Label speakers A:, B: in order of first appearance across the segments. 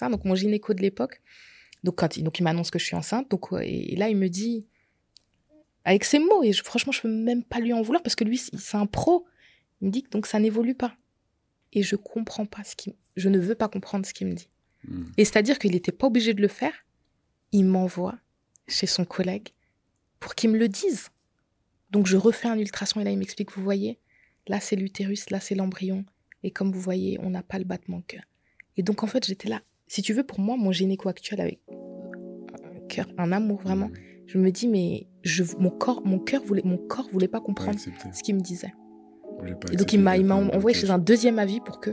A: Donc mon gynéco de l'époque, donc quand il, donc il m'annonce que je suis enceinte, donc et, là il me dit avec ses mots et franchement je peux même pas lui en vouloir parce que lui c'est un pro. Il me dit que donc ça n'évolue pas et je comprends pas ce qui, je ne veux pas comprendre ce qu'il me dit. Hmm. Et c'est-à-dire qu'il n'était pas obligé de le faire. Il m'envoie chez son collègue pour qu'il me le dise. Donc je refais un ultrason et là il m'explique, vous voyez, là c'est l'utérus, là c'est l'embryon. Et comme vous voyez, on n'a pas le battement de cœur. Et donc en fait j'étais là. Si tu veux, pour moi, mon gynéco actuel avec un cœur, un amour vraiment, je me dis mais je, mon corps, mon cœur voulait, mon corps voulait pas comprendre ce qu'il me disait. Et donc il m'a, envoyé chez un deuxième avis pour que,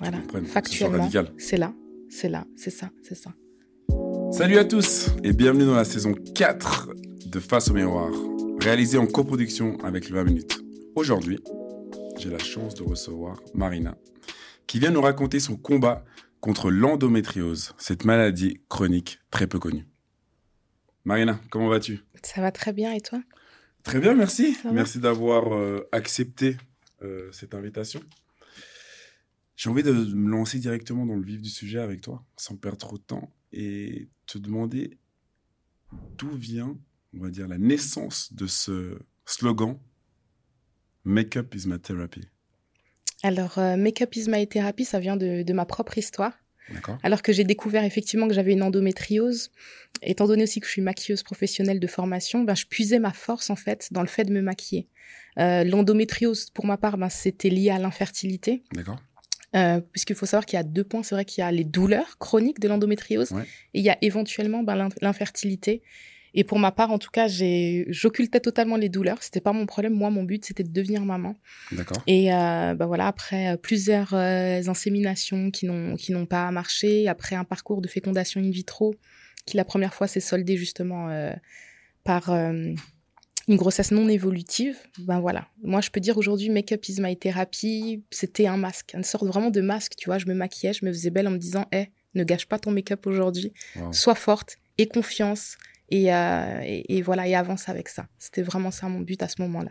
A: voilà, factuellement, c'est là, c'est là, c'est ça, c'est ça.
B: Salut à tous et bienvenue dans la saison 4 de Face au miroir, réalisée en coproduction avec le 20 minutes. Aujourd'hui, j'ai la chance de recevoir Marina, qui vient nous raconter son combat contre l'endométriose, cette maladie chronique très peu connue. Marina, comment vas-tu?
A: Ça va très bien et toi?
B: Très bien, merci. Merci d'avoir euh, accepté euh, cette invitation. J'ai envie de me lancer directement dans le vif du sujet avec toi, sans perdre trop de temps, et te demander d'où vient, on va dire, la naissance de ce slogan Make-up is my therapy?
A: Alors, euh, Make-up is my therapy, ça vient de ma propre histoire. Alors que j'ai découvert effectivement que j'avais une endométriose, étant donné aussi que je suis maquilleuse professionnelle de formation, ben, je puisais ma force en fait dans le fait de me maquiller. Euh, L'endométriose, pour ma part, ben, c'était lié à l'infertilité.
B: D'accord.
A: Euh, puisqu'il faut savoir qu'il y a deux points. C'est vrai qu'il y a les douleurs chroniques de l'endométriose et il y a éventuellement ben, l'infertilité. Et pour ma part, en tout cas, j'occultais totalement les douleurs. C'était pas mon problème. Moi, mon but, c'était de devenir maman.
B: D'accord.
A: Et euh, bah voilà, après euh, plusieurs euh, inséminations qui n'ont qui n'ont pas marché, après un parcours de fécondation in vitro qui la première fois s'est soldé justement euh, par une grossesse non évolutive. Ben voilà. Moi, je peux dire aujourd'hui, make-up is my therapy. C'était un masque, une sorte vraiment de masque. Tu vois, je me maquillais, je me faisais belle en me disant, hé, ne gâche pas ton make-up aujourd'hui. Sois forte et confiance euh, et, voilà, et avance avec ça. C'était vraiment ça mon but à ce moment-là.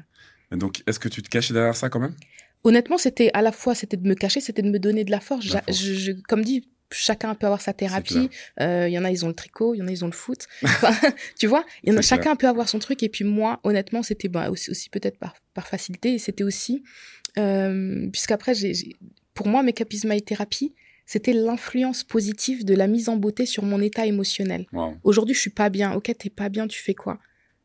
B: Donc, est-ce que tu te cachais derrière ça quand même?
A: Honnêtement, c'était à la fois c'était de me cacher, c'était de me donner de la force. Je, comme dit, chacun peut avoir sa thérapie. Euh, il y en a, ils ont le tricot, il y en a, ils ont le foot. tu vois, y en a, chacun peut avoir son truc. Et puis moi, honnêtement, c'était bah, aussi, aussi peut-être par, par facilité. Et c'était aussi, euh, puisqu'après, pour moi, Make-up is my therapy, c'était l'influence positive de la mise en beauté sur mon état émotionnel. Aujourd'hui, je suis pas bien. Ok, t'es pas bien, tu fais quoi?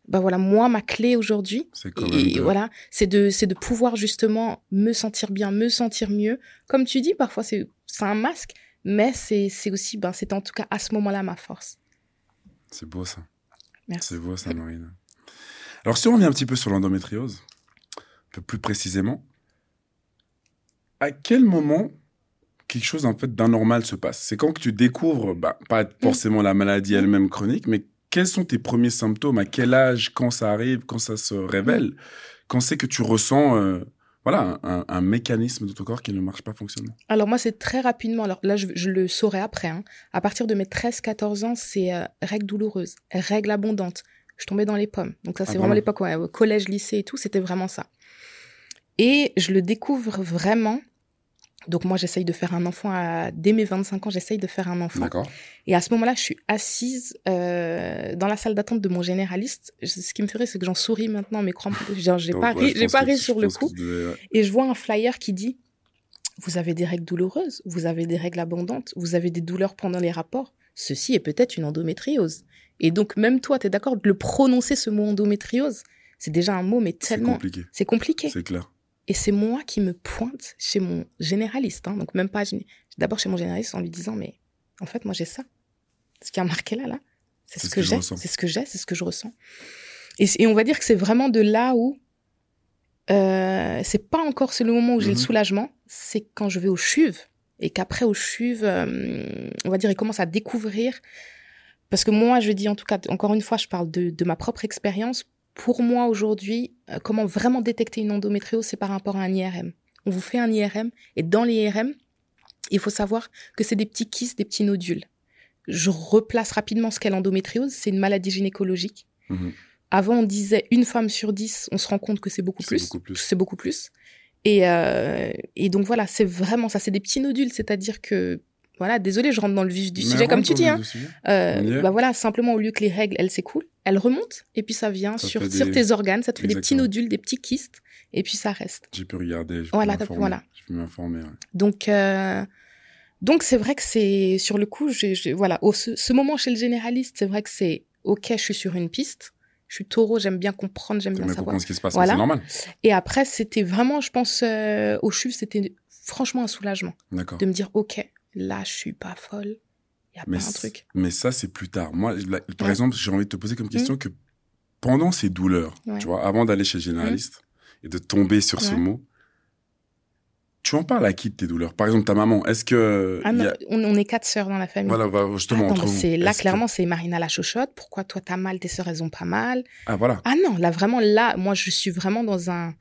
A: Bah voilà, moi, ma clé aujourd'hui, et, voilà, c'est de, c'est de pouvoir justement me sentir bien, me sentir mieux. Comme tu dis, parfois c'est, c'est un masque, mais c'est, c'est aussi, ben, c'est en tout cas à ce moment-là ma force.
B: C'est beau ça.
A: Merci.
B: C'est beau ça, Marina. Alors si on revient un petit peu sur l'endométriose, un peu plus précisément, à quel moment quelque chose en fait d'anormal se passe. C'est quand que tu découvres, bah, pas forcément la maladie elle-même chronique, mais quels sont tes premiers symptômes, à quel âge, quand ça arrive, quand ça se révèle, quand c'est que tu ressens euh, voilà, un, mécanisme de ton corps qui ne marche pas fonctionnement
A: Alors moi, c'est très rapidement, alors là, je, le saurai après, hein. à partir de mes 13-14 ans, c'est euh, règles douloureuses, règles abondantes, je tombais dans les pommes. Donc ça, c'est ah, vraiment l'époque, collège, lycée et tout, c'était vraiment ça. Et je le découvre vraiment donc moi, j'essaye de faire un enfant à... dès mes 25 ans, j'essaye de faire un enfant.
B: D'accord.
A: Et à ce moment-là, je suis assise euh, dans la salle d'attente de mon généraliste. Ce qui me ferait, c'est que j'en souris maintenant, mais crois-moi, j'ai pas ri, j'ai pas ri sur le coup. Et je vois un flyer qui dit vous avez des règles douloureuses, vous avez des règles abondantes, vous avez des douleurs pendant les rapports. Ceci est peut-être une endométriose. Et donc même toi, tu es d'accord de le prononcer ce mot endométriose? C'est déjà un mot, mais tellement. C'est
B: compliqué.
A: C'est compliqué.
B: C'est clair.
A: Et c'est moi qui me pointe chez mon généraliste, hein, donc même pas d'abord chez mon généraliste en lui disant mais en fait moi j'ai ça, ce qui a marqué là là, c'est ce, que, j'ai, c'est ce que j'ai, c'est ce que je ressens. Et, on va dire que c'est vraiment de là où euh, c'est pas encore c'est le moment où j'ai le mhm. soulagement, c'est quand je vais au chuve et qu'après au chuve, euh, on va dire il commence à découvrir parce que moi je dis en tout cas encore une fois je parle de, de ma propre expérience pour moi aujourd'hui, euh, comment vraiment détecter une endométriose, c'est par rapport à un IRM. On vous fait un IRM et dans l'IRM, il faut savoir que c'est des petits kystes, des petits nodules. Je replace rapidement ce qu'est l'endométriose. C'est une maladie gynécologique. Mhm. Avant, on disait une femme sur dix. On se rend compte que c'est beaucoup, plus. C'est beaucoup plus. Et, euh, et donc voilà, c'est vraiment ça. C'est des petits nodules, c'est-à-dire que voilà, désolé, je rentre dans le vif du
B: Mais
A: sujet, comme tu dis. Hein. Euh, bah voilà, simplement, au lieu que les règles, elles s'écoulent, elles remontent, et puis ça vient
B: Ça
A: sur, sur tes organes, ça te fait des petits nodules, des petits kystes, et puis ça reste.
B: J'ai pu regarder, j'ai
A: Voilà,
B: m'informer.
A: voilà.
B: J'ai pu m'informer. ouais.
A: Donc, euh, donc c'est vrai que c'est sur le coup, j'ai- voilà, au, ce, ce moment chez le généraliste, c'est vrai que c'est ok, je suis sur une piste, je suis taureau, j'aime bien comprendre, j'aime bien savoir.
B: comprendre ce qui se passe,
A: Voilà.
B: c'est normal.
A: Et après, c'était vraiment, je pense, euh, au CHUV, c'était franchement un soulagement de me dire ok, là, je suis pas folle, il y a
B: Mais,
A: pas un truc.
B: mais ça, c'est plus tard. Moi, par
A: Ouais.
B: exemple, j'ai envie de te poser comme question que pendant ces douleurs,
A: Ouais.
B: tu vois, avant d'aller chez le généraliste et de tomber sur ce
A: Ouais.
B: mot, tu en parles à qui de tes douleurs? Par exemple, ta maman, est-ce que.
A: Ah non,
B: a-
A: on, on est quatre sœurs dans la famille.
B: Voilà, bah, justement,
A: Attends,
B: entre vous.
A: c'est là
B: Est-ce que-
A: clairement c'est Marina la chochotte. Pourquoi toi t'as mal, tes sœurs elles ont pas mal?
B: Ah, voilà.
A: Ah non, là vraiment là, moi je suis vraiment dans un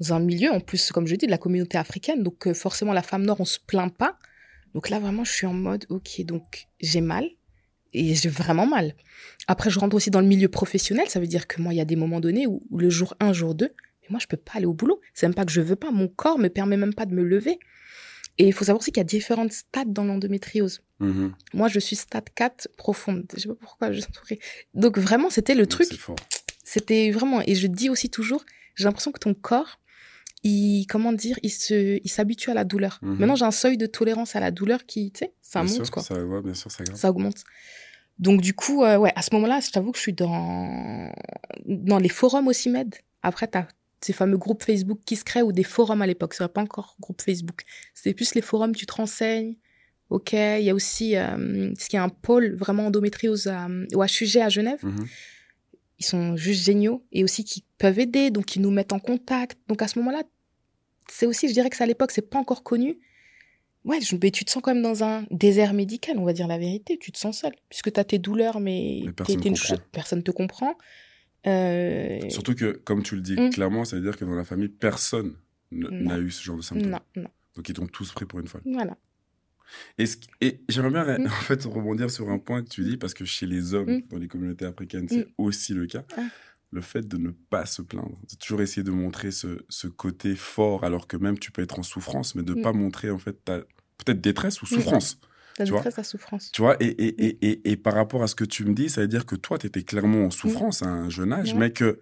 A: dans un milieu en plus comme je dis de la communauté africaine, donc euh, forcément la femme noire on se plaint pas. Donc là vraiment je suis en mode ok donc j'ai mal et j'ai vraiment mal. Après je rentre aussi dans le milieu professionnel, ça veut dire que moi il y a des moments donnés où, où le jour 1, jour 2, mais moi je peux pas aller au boulot. C'est même pas que je veux pas, mon corps me permet même pas de me lever. Et il faut savoir aussi qu'il y a différentes stades dans l'endométriose.
B: Mhm.
A: Moi, je suis stade 4 profonde. Je sais pas pourquoi je Donc vraiment, c'était le truc. C'était vraiment. Et je dis aussi toujours, j'ai l'impression que ton corps, il, comment dire, il se, il s'habitue à la douleur.
B: Mhm.
A: Maintenant, j'ai un seuil de tolérance à la douleur qui, tu sais, ça
B: Bien
A: monte
B: sûr,
A: quoi.
B: Ça, ouais, bien sûr, ça
A: augmente. Donc du coup, euh, ouais, à ce moment-là, je t'avoue que je suis dans dans les forums aussi med. Après, t'as ces fameux groupes Facebook qui se créent ou des forums à l'époque. Ce pas encore groupe Facebook. C'était plus les forums, tu te renseignes. Ok, il y a aussi, euh, ce qu'il y a un pôle vraiment endométriose à, au HUG à Genève.
B: Mhm.
A: Ils sont juste géniaux et aussi qui peuvent aider, donc ils nous mettent en contact. Donc à ce moment-là, c'est aussi, je dirais que c'est à l'époque, c'est pas encore connu. Ouais, je, mais tu te sens quand même dans un désert médical, on va dire la vérité. Tu te sens seul, puisque tu as tes douleurs, mais,
B: personne
A: une personne te comprend. Euh,
B: Surtout que, comme tu le dis,
A: Mm.
B: clairement, ça veut dire que dans la famille, personne n'a eu ce genre de symptômes.
A: non, non,
B: Donc, ils t'ont tous pris pour une folle.
A: voilà.
B: Et, et j'aimerais bien
A: Mm.
B: en fait rebondir sur un point que tu dis, parce que chez les hommes,
A: Mm.
B: dans les communautés africaines, c'est aussi le cas.
A: Ah.
B: Le fait de ne pas se plaindre, de toujours essayer de montrer ce, ce côté fort, alors que même tu peux être en souffrance, mais de ne
A: Mm.
B: pas montrer en fait ta peut-être détresse ou
A: Mm.
B: souffrance.
A: La
B: Tu vois
A: détresse, la souffrance.
B: Tu vois, et, et, et, et, et par rapport à ce que tu me dis, ça veut dire que toi, tu étais clairement en souffrance à un jeune âge, mais que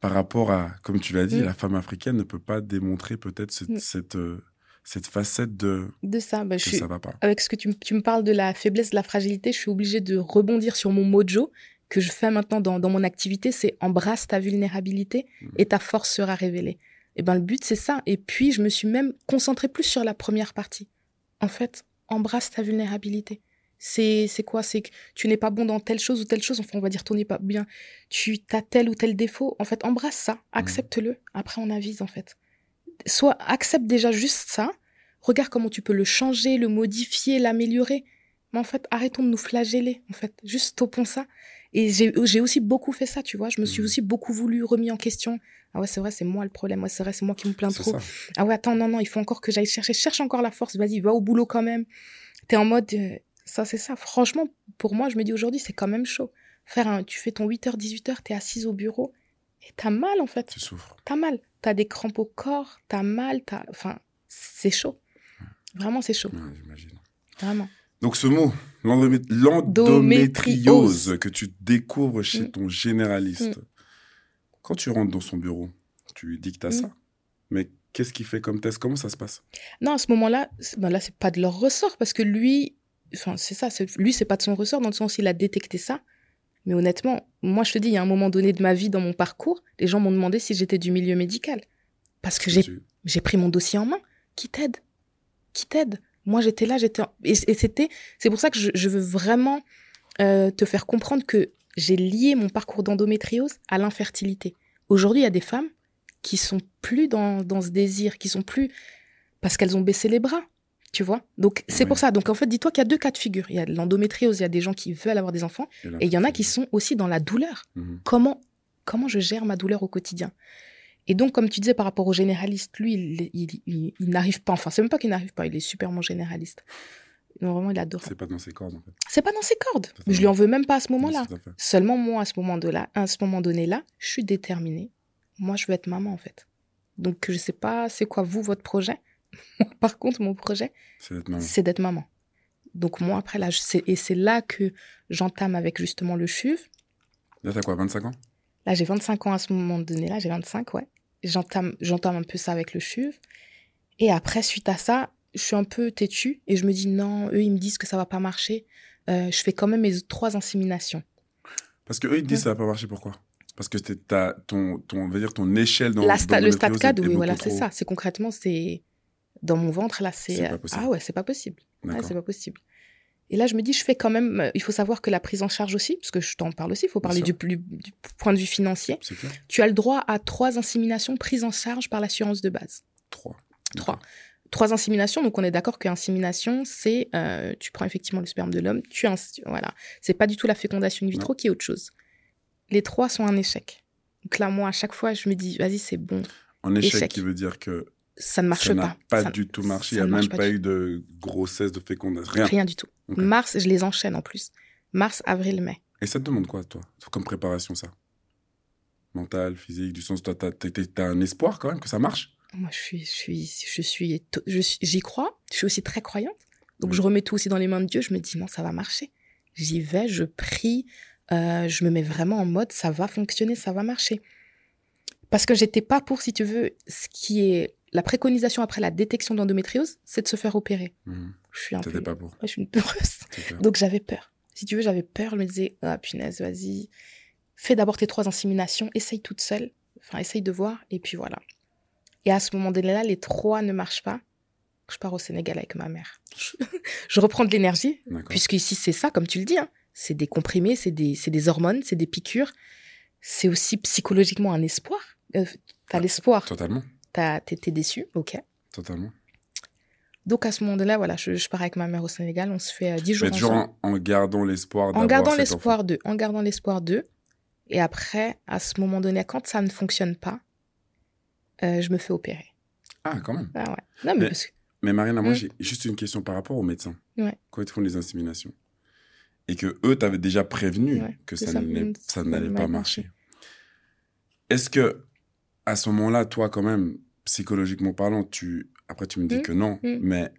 B: par rapport à, comme tu l'as dit,
A: Mm.
B: la femme africaine ne peut pas démontrer peut-être cette,
A: Mm.
B: cette, euh, cette facette de
A: De ça, bah, je
B: que
A: suis,
B: ça va pas.
A: avec ce que tu, tu me parles de la faiblesse, de la fragilité, je suis obligée de rebondir sur mon mojo que je fais maintenant dans, dans mon activité, c'est embrasse ta vulnérabilité
B: Mhm.
A: et ta force sera révélée. Et ben le but c'est ça. Et puis je me suis même concentrée plus sur la première partie. En fait, embrasse ta vulnérabilité. C'est c'est quoi? C'est que tu n'es pas bon dans telle chose ou telle chose. Enfin, on va dire tu n'es pas bien. Tu as tel ou tel défaut. En fait, embrasse ça, accepte-le. Après, on avise en fait. Soit accepte déjà juste ça. Regarde comment tu peux le changer, le modifier, l'améliorer. Mais en fait, arrêtons de nous flageller. En fait, juste stoppons ça. Et j'ai aussi beaucoup fait ça, tu vois. Je me suis
B: Mhm.
A: aussi beaucoup voulu remis en question. Ah ouais, c'est vrai, c'est moi le problème. Ouais, c'est vrai, c'est moi qui me plains trop.
B: ça.
A: Ah ouais, attends, non, non, il faut encore que j'aille chercher. Cherche encore la force. Vas-y, va au boulot quand même. T'es en mode, euh, ça, c'est ça. Franchement, pour moi, je me dis aujourd'hui, c'est quand même chaud. Faire un, tu fais ton 8h, 18h, t'es assise au bureau et t'as mal, en fait.
B: Tu souffres.
A: T'as mal. T'as des crampes au corps, t'as mal, t'as, enfin, c'est chaud. Vraiment, c'est chaud.
B: Ouais, j'imagine.
A: Vraiment.
B: Donc ce mot, l'endomé- l'endométriose que tu découvres chez
A: Mm.
B: ton généraliste, quand tu rentres dans son bureau, tu lui dis que tu as
A: Mm.
B: ça. Mais qu'est-ce qu'il fait comme test? Comment ça se passe?
A: Non, à ce moment-là, ben là, c'est pas de leur ressort parce que lui, enfin, c'est ça, lui, c'est pas de son ressort dans le sens où il a détecté ça. Mais honnêtement, moi, je te dis, il y a un moment donné de ma vie, dans mon parcours, les gens m'ont demandé si j'étais du milieu médical. Parce que j'ai pris mon dossier en main. Qui t'aide? Qui t'aide? Moi, j'étais là, j'étais. en- Et, et c'était. C'est pour ça que je, je veux vraiment euh, te faire comprendre que j'ai lié mon parcours d'endométriose à l'infertilité. Aujourd'hui, il y a des femmes qui sont plus dans, dans ce désir, qui sont plus. parce qu'elles ont baissé les bras. Tu vois Donc, c'est
B: Oui.
A: pour ça. Donc, en fait, dis-toi qu'il y a deux cas de figure. Il y a l'endométriose, il y a des gens qui veulent avoir des enfants, et il y en a qui sont aussi dans la douleur
B: Mhm.
A: comment, comment je gère ma douleur au quotidien? Et donc, comme tu disais par rapport au généraliste, lui, il, il, il- il n'arrive pas, enfin, c'est même pas qu'il n'arrive pas, il est superment généraliste. Non, vraiment, il adore.
B: C'est pas dans ses cordes, en fait.
A: C'est pas dans ses cordes.
B: Totalement.
A: Je lui en veux même pas à ce moment-là. Seulement, moi, à ce moment de là, à ce moment donné-là, je suis déterminée. Moi, je veux être maman, en fait. Donc, je sais pas, c'est quoi, vous, votre projet? Par contre, mon projet,
B: C'est d'être maman.
A: c'est d'être maman. Donc moi, après, là, je sais- et c'est là que j'entame avec justement le CHUV.
B: Là, t'as quoi, 25 ans?
A: Là, j'ai 25 ans à ce moment donné-là, j'ai 25, ouais. J'entame, j'entame un peu ça avec le CHUV. Et après, suite à ça, je suis un peu têtue et je me dis non, eux, ils me disent que ça va pas marcher. Euh, je fais quand même mes trois inséminations.
B: Parce que eux, ils te disent
A: Ouais.
B: ça va pas marcher, pourquoi? Parce que c'était ta, ton, ton, on va dire ton échelle dans
A: La sta- le stade
B: d'endométriose
A: 4,
B: est- est
A: oui, voilà, c'est
B: trop-
A: ça. C'est concrètement, c'est dans mon ventre, là, c'est.
B: C'est pas possible.
A: Ah ouais, c'est pas possible. Ouais, c'est pas possible. Et là, je me dis, je fais quand même. euh, Il faut savoir que la prise en charge aussi, parce que je t'en parle aussi, il faut parler du, point de vue financier. Tu as le droit à trois inséminations prises en charge par l'assurance de base.
B: 3.
A: Trois. Trois inséminations, donc on est d'accord qu'insémination, c'est euh, tu prends effectivement le sperme de l'homme, tu voilà, c'est pas du tout la fécondation in vitro qui est autre chose. Les trois sont un échec. Donc là, moi, à chaque fois, je me dis, vas-y, c'est bon,
B: En échec,
A: Échec.
B: qui veut dire que
A: ça ne marche
B: ça
A: pas.
B: pas
A: Ça-
B: du tout marché. Il n'y a même
A: pas
B: eu de grossesse, de fécondation, rien.
A: Rien du tout. Mars, je les enchaîne en plus. Mars, avril, mai.
B: Et ça te demande quoi, toi? Comme préparation, ça? Mental, physique, du sens, toi, t'as t'as un espoir quand même que ça marche?
A: Moi, je suis, je suis, je suis, j'y crois. Je suis aussi très croyante. Donc, je remets tout aussi dans les mains de Dieu. Je me dis, non, ça va marcher. J'y vais, je prie, euh, je me mets vraiment en mode, ça va fonctionner, ça va marcher. Parce que j'étais pas pour, si tu veux, ce qui est la préconisation après la détection d'endométriose, c'est de se faire opérer.
B: Mhm.
A: Je suis un peu,
B: pas pour.
A: Je suis une peureuse. Donc, j'avais peur. Si tu veux, j'avais peur. Je me disais, ah, punaise, vas-y. Fais d'abord tes trois inséminations. Essaye toute seule. Enfin, essaye de voir. Et puis voilà. Et à ce moment-là, les trois ne marchent pas. Je pars au Sénégal avec ma mère. Je, reprends de l'énergie.
B: D'accord.
A: Puisqu'ici, c'est ça, comme tu le dis. hein. C'est des comprimés, c'est des, des hormones, c'est des piqûres. C'est aussi psychologiquement un espoir. Euh, T'as
B: Ah,
A: l'espoir.
B: Totalement.
A: T'es déçu. OK.
B: Totalement.
A: Donc, à ce moment-là, voilà, je, je pars avec ma mère au Sénégal. On se fait euh, 10 jours
B: Mais toujours en, en gardant l'espoir
A: en gardant l'espoir d'eux, en gardant l'espoir d'eux. Et après, à ce moment donné, quand ça ne fonctionne pas, euh, je me fais opérer.
B: Ah, quand même.
A: Ah ouais. Non, mais,
B: Mais-
A: parce que-
B: Mais Mariana, moi,
A: Mm.
B: j'ai juste une question par rapport aux médecins.
A: Ouais.
B: Quand ils font les inséminations. Et que eux t'avaient déjà prévenu
A: Ouais,
B: que
A: que
B: ça
A: ça
B: n'allait pas marcher. Est-ce que, à ce moment-là, toi, quand même, psychologiquement parlant, tu. Après, tu me dis
A: Mm.
B: que non,
A: Mm.
B: mais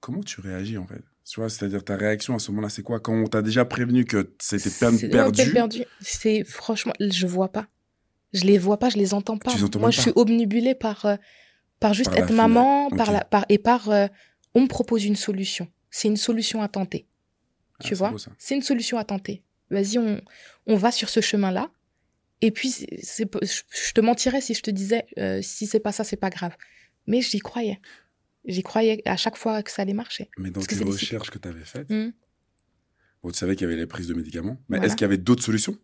B: comment tu réagis, en fait? Tu vois, c'est-à-dire ta réaction à ce moment-là, c'est quoi? Quand on t'a déjà prévenu que c'était peine perdue,
A: perdue. C'est franchement, je vois pas. Je les vois pas, je les entends pas. Moi, je suis obnubilée par, euh, par juste
B: Par
A: être maman,
B: ok.
A: par la, par, et par. euh, on me propose une solution. C'est une solution à tenter.
B: Ah,
A: tu vois? C'est une solution à tenter. Vas-y, on, on va sur ce chemin-là. Et puis, c'est, je te mentirais si je te disais, euh, si c'est pas ça, c'est pas grave. Mais j'y croyais. J'y croyais à chaque fois que ça allait marcher.
B: Mais dans
A: des-
B: recherches que tu avais faites,
A: Hmm.
B: bon, tu savais qu'il y avait les prises de médicaments, mais
A: Voilà.
B: est-ce qu'il y avait d'autres solutions?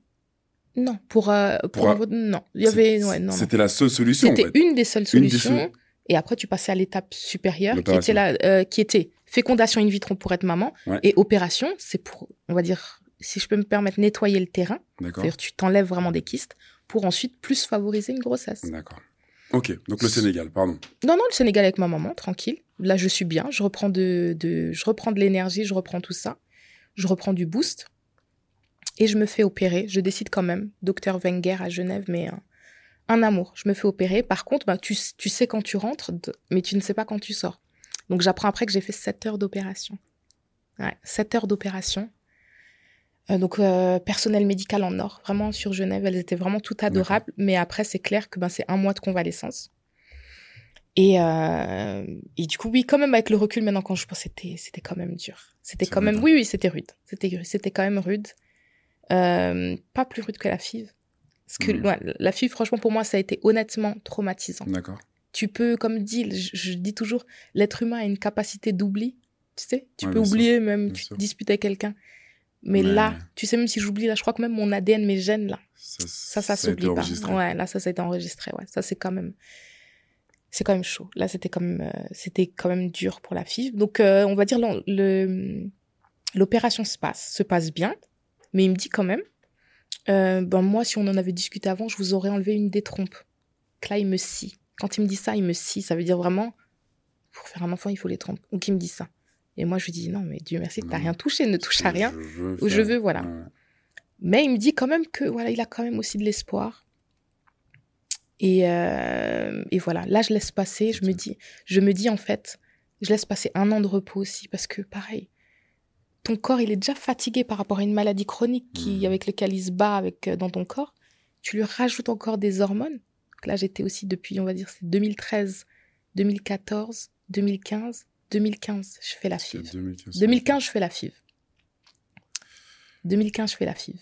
A: Non, pour, euh, pour,
B: Pour un-
A: non, il y avait,
B: C'est-
A: ouais, non, non.
B: C'était la seule solution, en
A: C'était
B: fait.
A: une des seules
B: des
A: solutions. Et après, tu passais à l'étape supérieure, qui était, la, euh, qui était fécondation in vitro pour être maman.
B: Ouais.
A: Et opération, c'est pour, on va dire, si je peux me permettre, nettoyer le terrain. C'est-à-dire, tu t'enlèves vraiment des kystes pour ensuite plus favoriser une grossesse.
B: D'accord. Ok, donc le Sénégal, pardon.
A: Non, non, le Sénégal avec ma maman, tranquille. Là, je suis bien. Je reprends de, de, je reprends de l'énergie, je reprends tout ça. Je reprends du boost. Et je me fais opérer. Je décide quand même. Docteur Wenger à Genève, mais un amour. Je me fais opérer. Par contre, bah, tu, tu sais quand tu rentres, mais tu ne sais pas quand tu sors. Donc, j'apprends après que j'ai fait 7 heures d'opération. Ouais, 7 heures d'opération. Euh, donc, euh, personnel médical en or, vraiment sur Genève. Elles étaient vraiment toutes adorables. Mais après, c'est clair que ben, c'est un mois de convalescence. Et, euh, et du coup, oui, quand même, avec le recul, maintenant, quand je pense, c'était, c'était quand même dur. C'était quand même,
B: hein.
A: oui, oui, c'était rude. C'était, c'était quand même rude. Euh, pas plus rude que la FIV. Parce que ouais, la FIV, franchement, pour moi, ça a été honnêtement traumatisant.
B: D'accord.
A: Tu peux, comme dit, je, je dis toujours, l'être humain a une capacité d'oubli. Tu sais, tu
B: Ouais,
A: peux
B: sûr,
A: oublier même,
B: bien
A: tu
B: sûr.
A: te disputes avec quelqu'un. Mais,
B: Mais-
A: là, tu sais, même si j'oublie, là, je crois que même mon ADN, mes gènes, là,
B: Ça,
A: ça, s'oublie pas. Ouais, là, ça, ça a été enregistré. Ouais, ça, c'est quand même, c'est quand même chaud. Là, c'était quand même, euh, c'était quand même dur pour la FIV. Donc, euh, on va dire le, l'opération se passe, se passe bien, mais il me dit quand même, euh, ben moi, si on en avait discuté avant, je vous aurais enlevé une des trompes. Là, il me scie. Quand il me dit ça, il me scie. Ça veut dire vraiment, pour faire un enfant, il faut les trompes. Donc, il me dit ça. Et moi, je lui dis, non, mais Dieu merci, t'as
B: Non.
A: rien touché, ne touche à rien. Ou je veux, voilà.
B: Ouais.
A: Mais il me dit quand même que voilà, il a quand même aussi de l'espoir. Et, euh, et voilà, là je laisse passer. Je me dis, je me dis en fait, je laisse passer un an de repos aussi parce que pareil, ton corps, il est déjà fatigué par rapport à une maladie chronique qui,
B: Mhm.
A: avec laquelle il se bat avec, euh, dans ton corps. Tu lui rajoutes encore des hormones. Donc là, j'étais aussi depuis, on va dire, c'est 2013, 2014, 2015, 2015, je fais la FIV.
B: 2015.
A: 2015, je fais la FIV. 2015, je fais la FIV.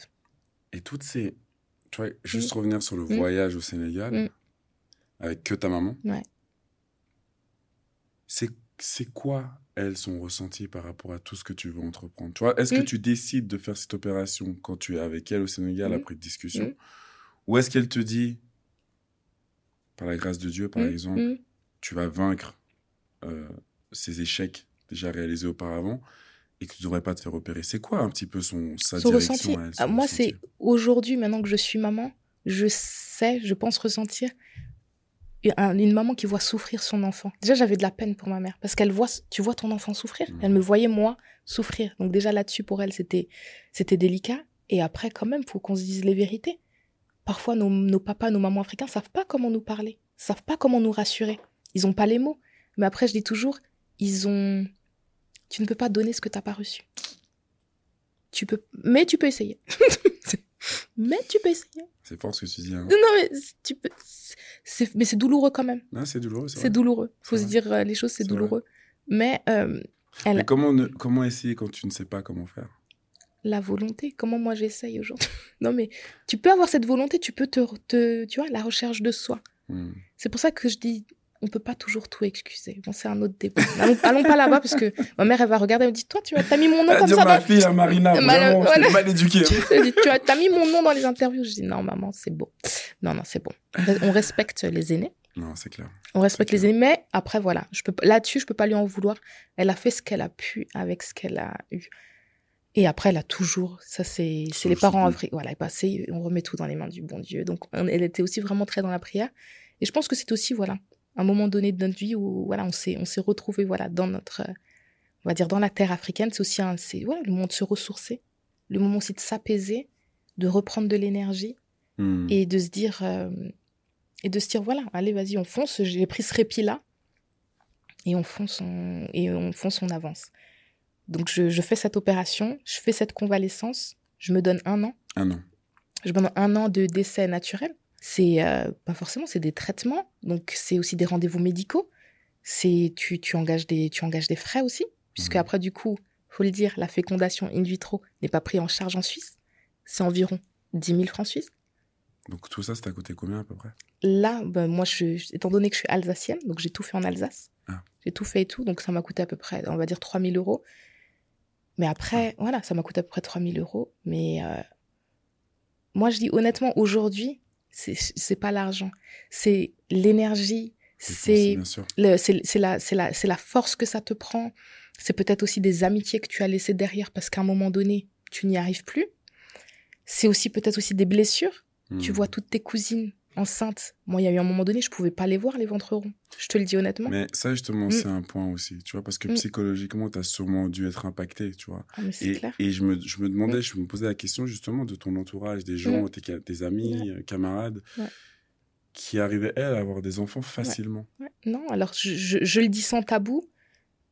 B: Et toutes ces. Tu vois, juste
A: Mm.
B: revenir sur le
A: Mm.
B: voyage au Sénégal,
A: Mm.
B: avec que ta maman.
A: Ouais.
B: C'est, c'est quoi, elles, son ressenti par rapport à tout ce que tu veux entreprendre? Tu vois, est-ce que tu décides de faire cette opération quand tu es avec elle au Sénégal après discussion? Ou est-ce qu'elle te dit, par la grâce de Dieu, par exemple, tu vas vaincre euh, ces échecs déjà réalisés auparavant et que tu ne devrais pas te faire opérer C'est quoi un petit peu son, sa
A: Son
B: direction
A: ressenti.
B: à
A: Ah,
B: son
A: moi, c'est aujourd'hui, maintenant que je suis maman, je sais, je pense ressentir un- une maman qui voit souffrir son enfant. Déjà, j'avais de la peine pour ma mère parce qu'elle voit, tu vois ton enfant souffrir.
B: Mhm.
A: Elle me voyait moi souffrir. Donc déjà là-dessus pour elle, c'était, c'était délicat. Et après, quand même, faut qu'on se dise les vérités. Parfois, nos, nos papas, nos mamans africains savent pas comment nous parler, savent pas comment nous rassurer. Ils ont pas les mots. Mais après, je dis toujours, ils ont. Tu ne peux pas donner ce que t'as pas reçu. Tu peux, mais tu peux essayer. mais tu peux essayer.
B: C'est fort ce que tu dis. Hein.
A: Non, mais tu peux. C'est, mais c'est douloureux quand même.
B: Ah, c'est douloureux, c'est
A: C'est douloureux. Faut
B: C'est
A: se
B: vrai.
A: dire euh, les choses, c'est
B: vrai.
A: douloureux. Mais euh, elle,
B: Mais comment, ne- comment essayer quand tu ne sais pas comment faire?
A: La volonté. Comment moi j'essaye aujourd'hui? Non, mais tu peux avoir cette volonté. Tu peux te, te, tu vois, la recherche de soi.
B: Hmm.
A: C'est pour ça que je dis, on peut pas toujours tout excuser. Bon, c'est un autre débat. Allons, allons pas là-bas parce que ma mère, elle va regarder, elle me dit, toi, tu as mis mon nom comme ça.
B: ma fille, hein, Marina, vraiment,
A: voilà.
B: mal éduquée. hein.
A: Elle dit, tu as mis mon nom dans les interviews. Je dis, non, maman, c'est bon. Non, non, c'est bon. On respecte les aînés.
B: Non, c'est clair.
A: On respecte les aînés, mais après, voilà. Je peux, pas- là-dessus, je peux pas lui en vouloir. Elle a fait ce qu'elle a pu avec ce qu'elle a eu. Et après, elle a toujours, ça c'est, c'est les parents africains. Voilà, passée, on remet tout dans les mains du bon Dieu. Donc, on- elle était aussi vraiment très dans la prière. Et je pense que c'est aussi, voilà, un moment donné de notre vie où, voilà, on s'est, on s'est retrouvé, voilà, dans notre, on va dire, dans la terre africaine. C'est aussi un, c'est, voilà, le moment de se ressourcer, le moment aussi de s'apaiser, de reprendre de l'énergie
B: Hmm.
A: et de se dire, euh, et de se dire, voilà, allez, vas-y, on fonce. J'ai pris ce répit-là et on fonce, on, et on fonce, on avance. Donc, je, je fais cette opération, je fais cette convalescence, je me donne un an.
B: Ah non.
A: Je me donne un an de décès naturel. C'est euh, pas forcément, c'est des traitements, donc c'est aussi des rendez-vous médicaux. C'est tu, tu engages des tu engages des frais aussi, puisque
B: Mhm.
A: après du coup, faut le dire, la fécondation in vitro n'est pas prise en charge en Suisse. C'est environ 10 000 francs suisses.
B: Donc tout ça, ça t'a coûté combien à peu près?
A: Là, ben, moi, je, étant donné que je suis alsacienne, donc j'ai tout fait en Alsace.
B: Ah.
A: J'ai tout fait et tout, donc ça m'a coûté à peu près, on va dire 3000 euros. Mais après, voilà, ça m'a coûté à peu près 3000 euros. Mais euh, moi, je dis honnêtement, aujourd'hui, c'est pas l'argent, c'est l'énergie, c'est c'est la, c'est la, c'est la force que ça te prend. C'est peut-être aussi des amitiés que tu as laissées derrière parce qu'à un moment donné, tu n'y arrives plus. C'est aussi peut-être aussi des blessures. Tu
B: Hmm.
A: vois toutes tes cousines enceintes. Moi, il y a eu un moment donné, je pouvais pas les voir, les ventres ronds. Je te le dis honnêtement.
B: Mais ça, justement,
A: Mm.
B: c'est un point aussi, tu vois, parce que
A: Mm.
B: psychologiquement, tu as sûrement dû être impacté, tu vois.
A: Ah, mais
B: Et,
A: clair.
B: et je, me, je me demandais, je me posais la question justement de ton entourage, des gens,
A: Mm.
B: tes, amis, euh, camarades,
A: Ouais.
B: qui arrivaient, elles, à avoir des enfants facilement.
A: Ouais. Non, alors je, je, je le dis sans tabou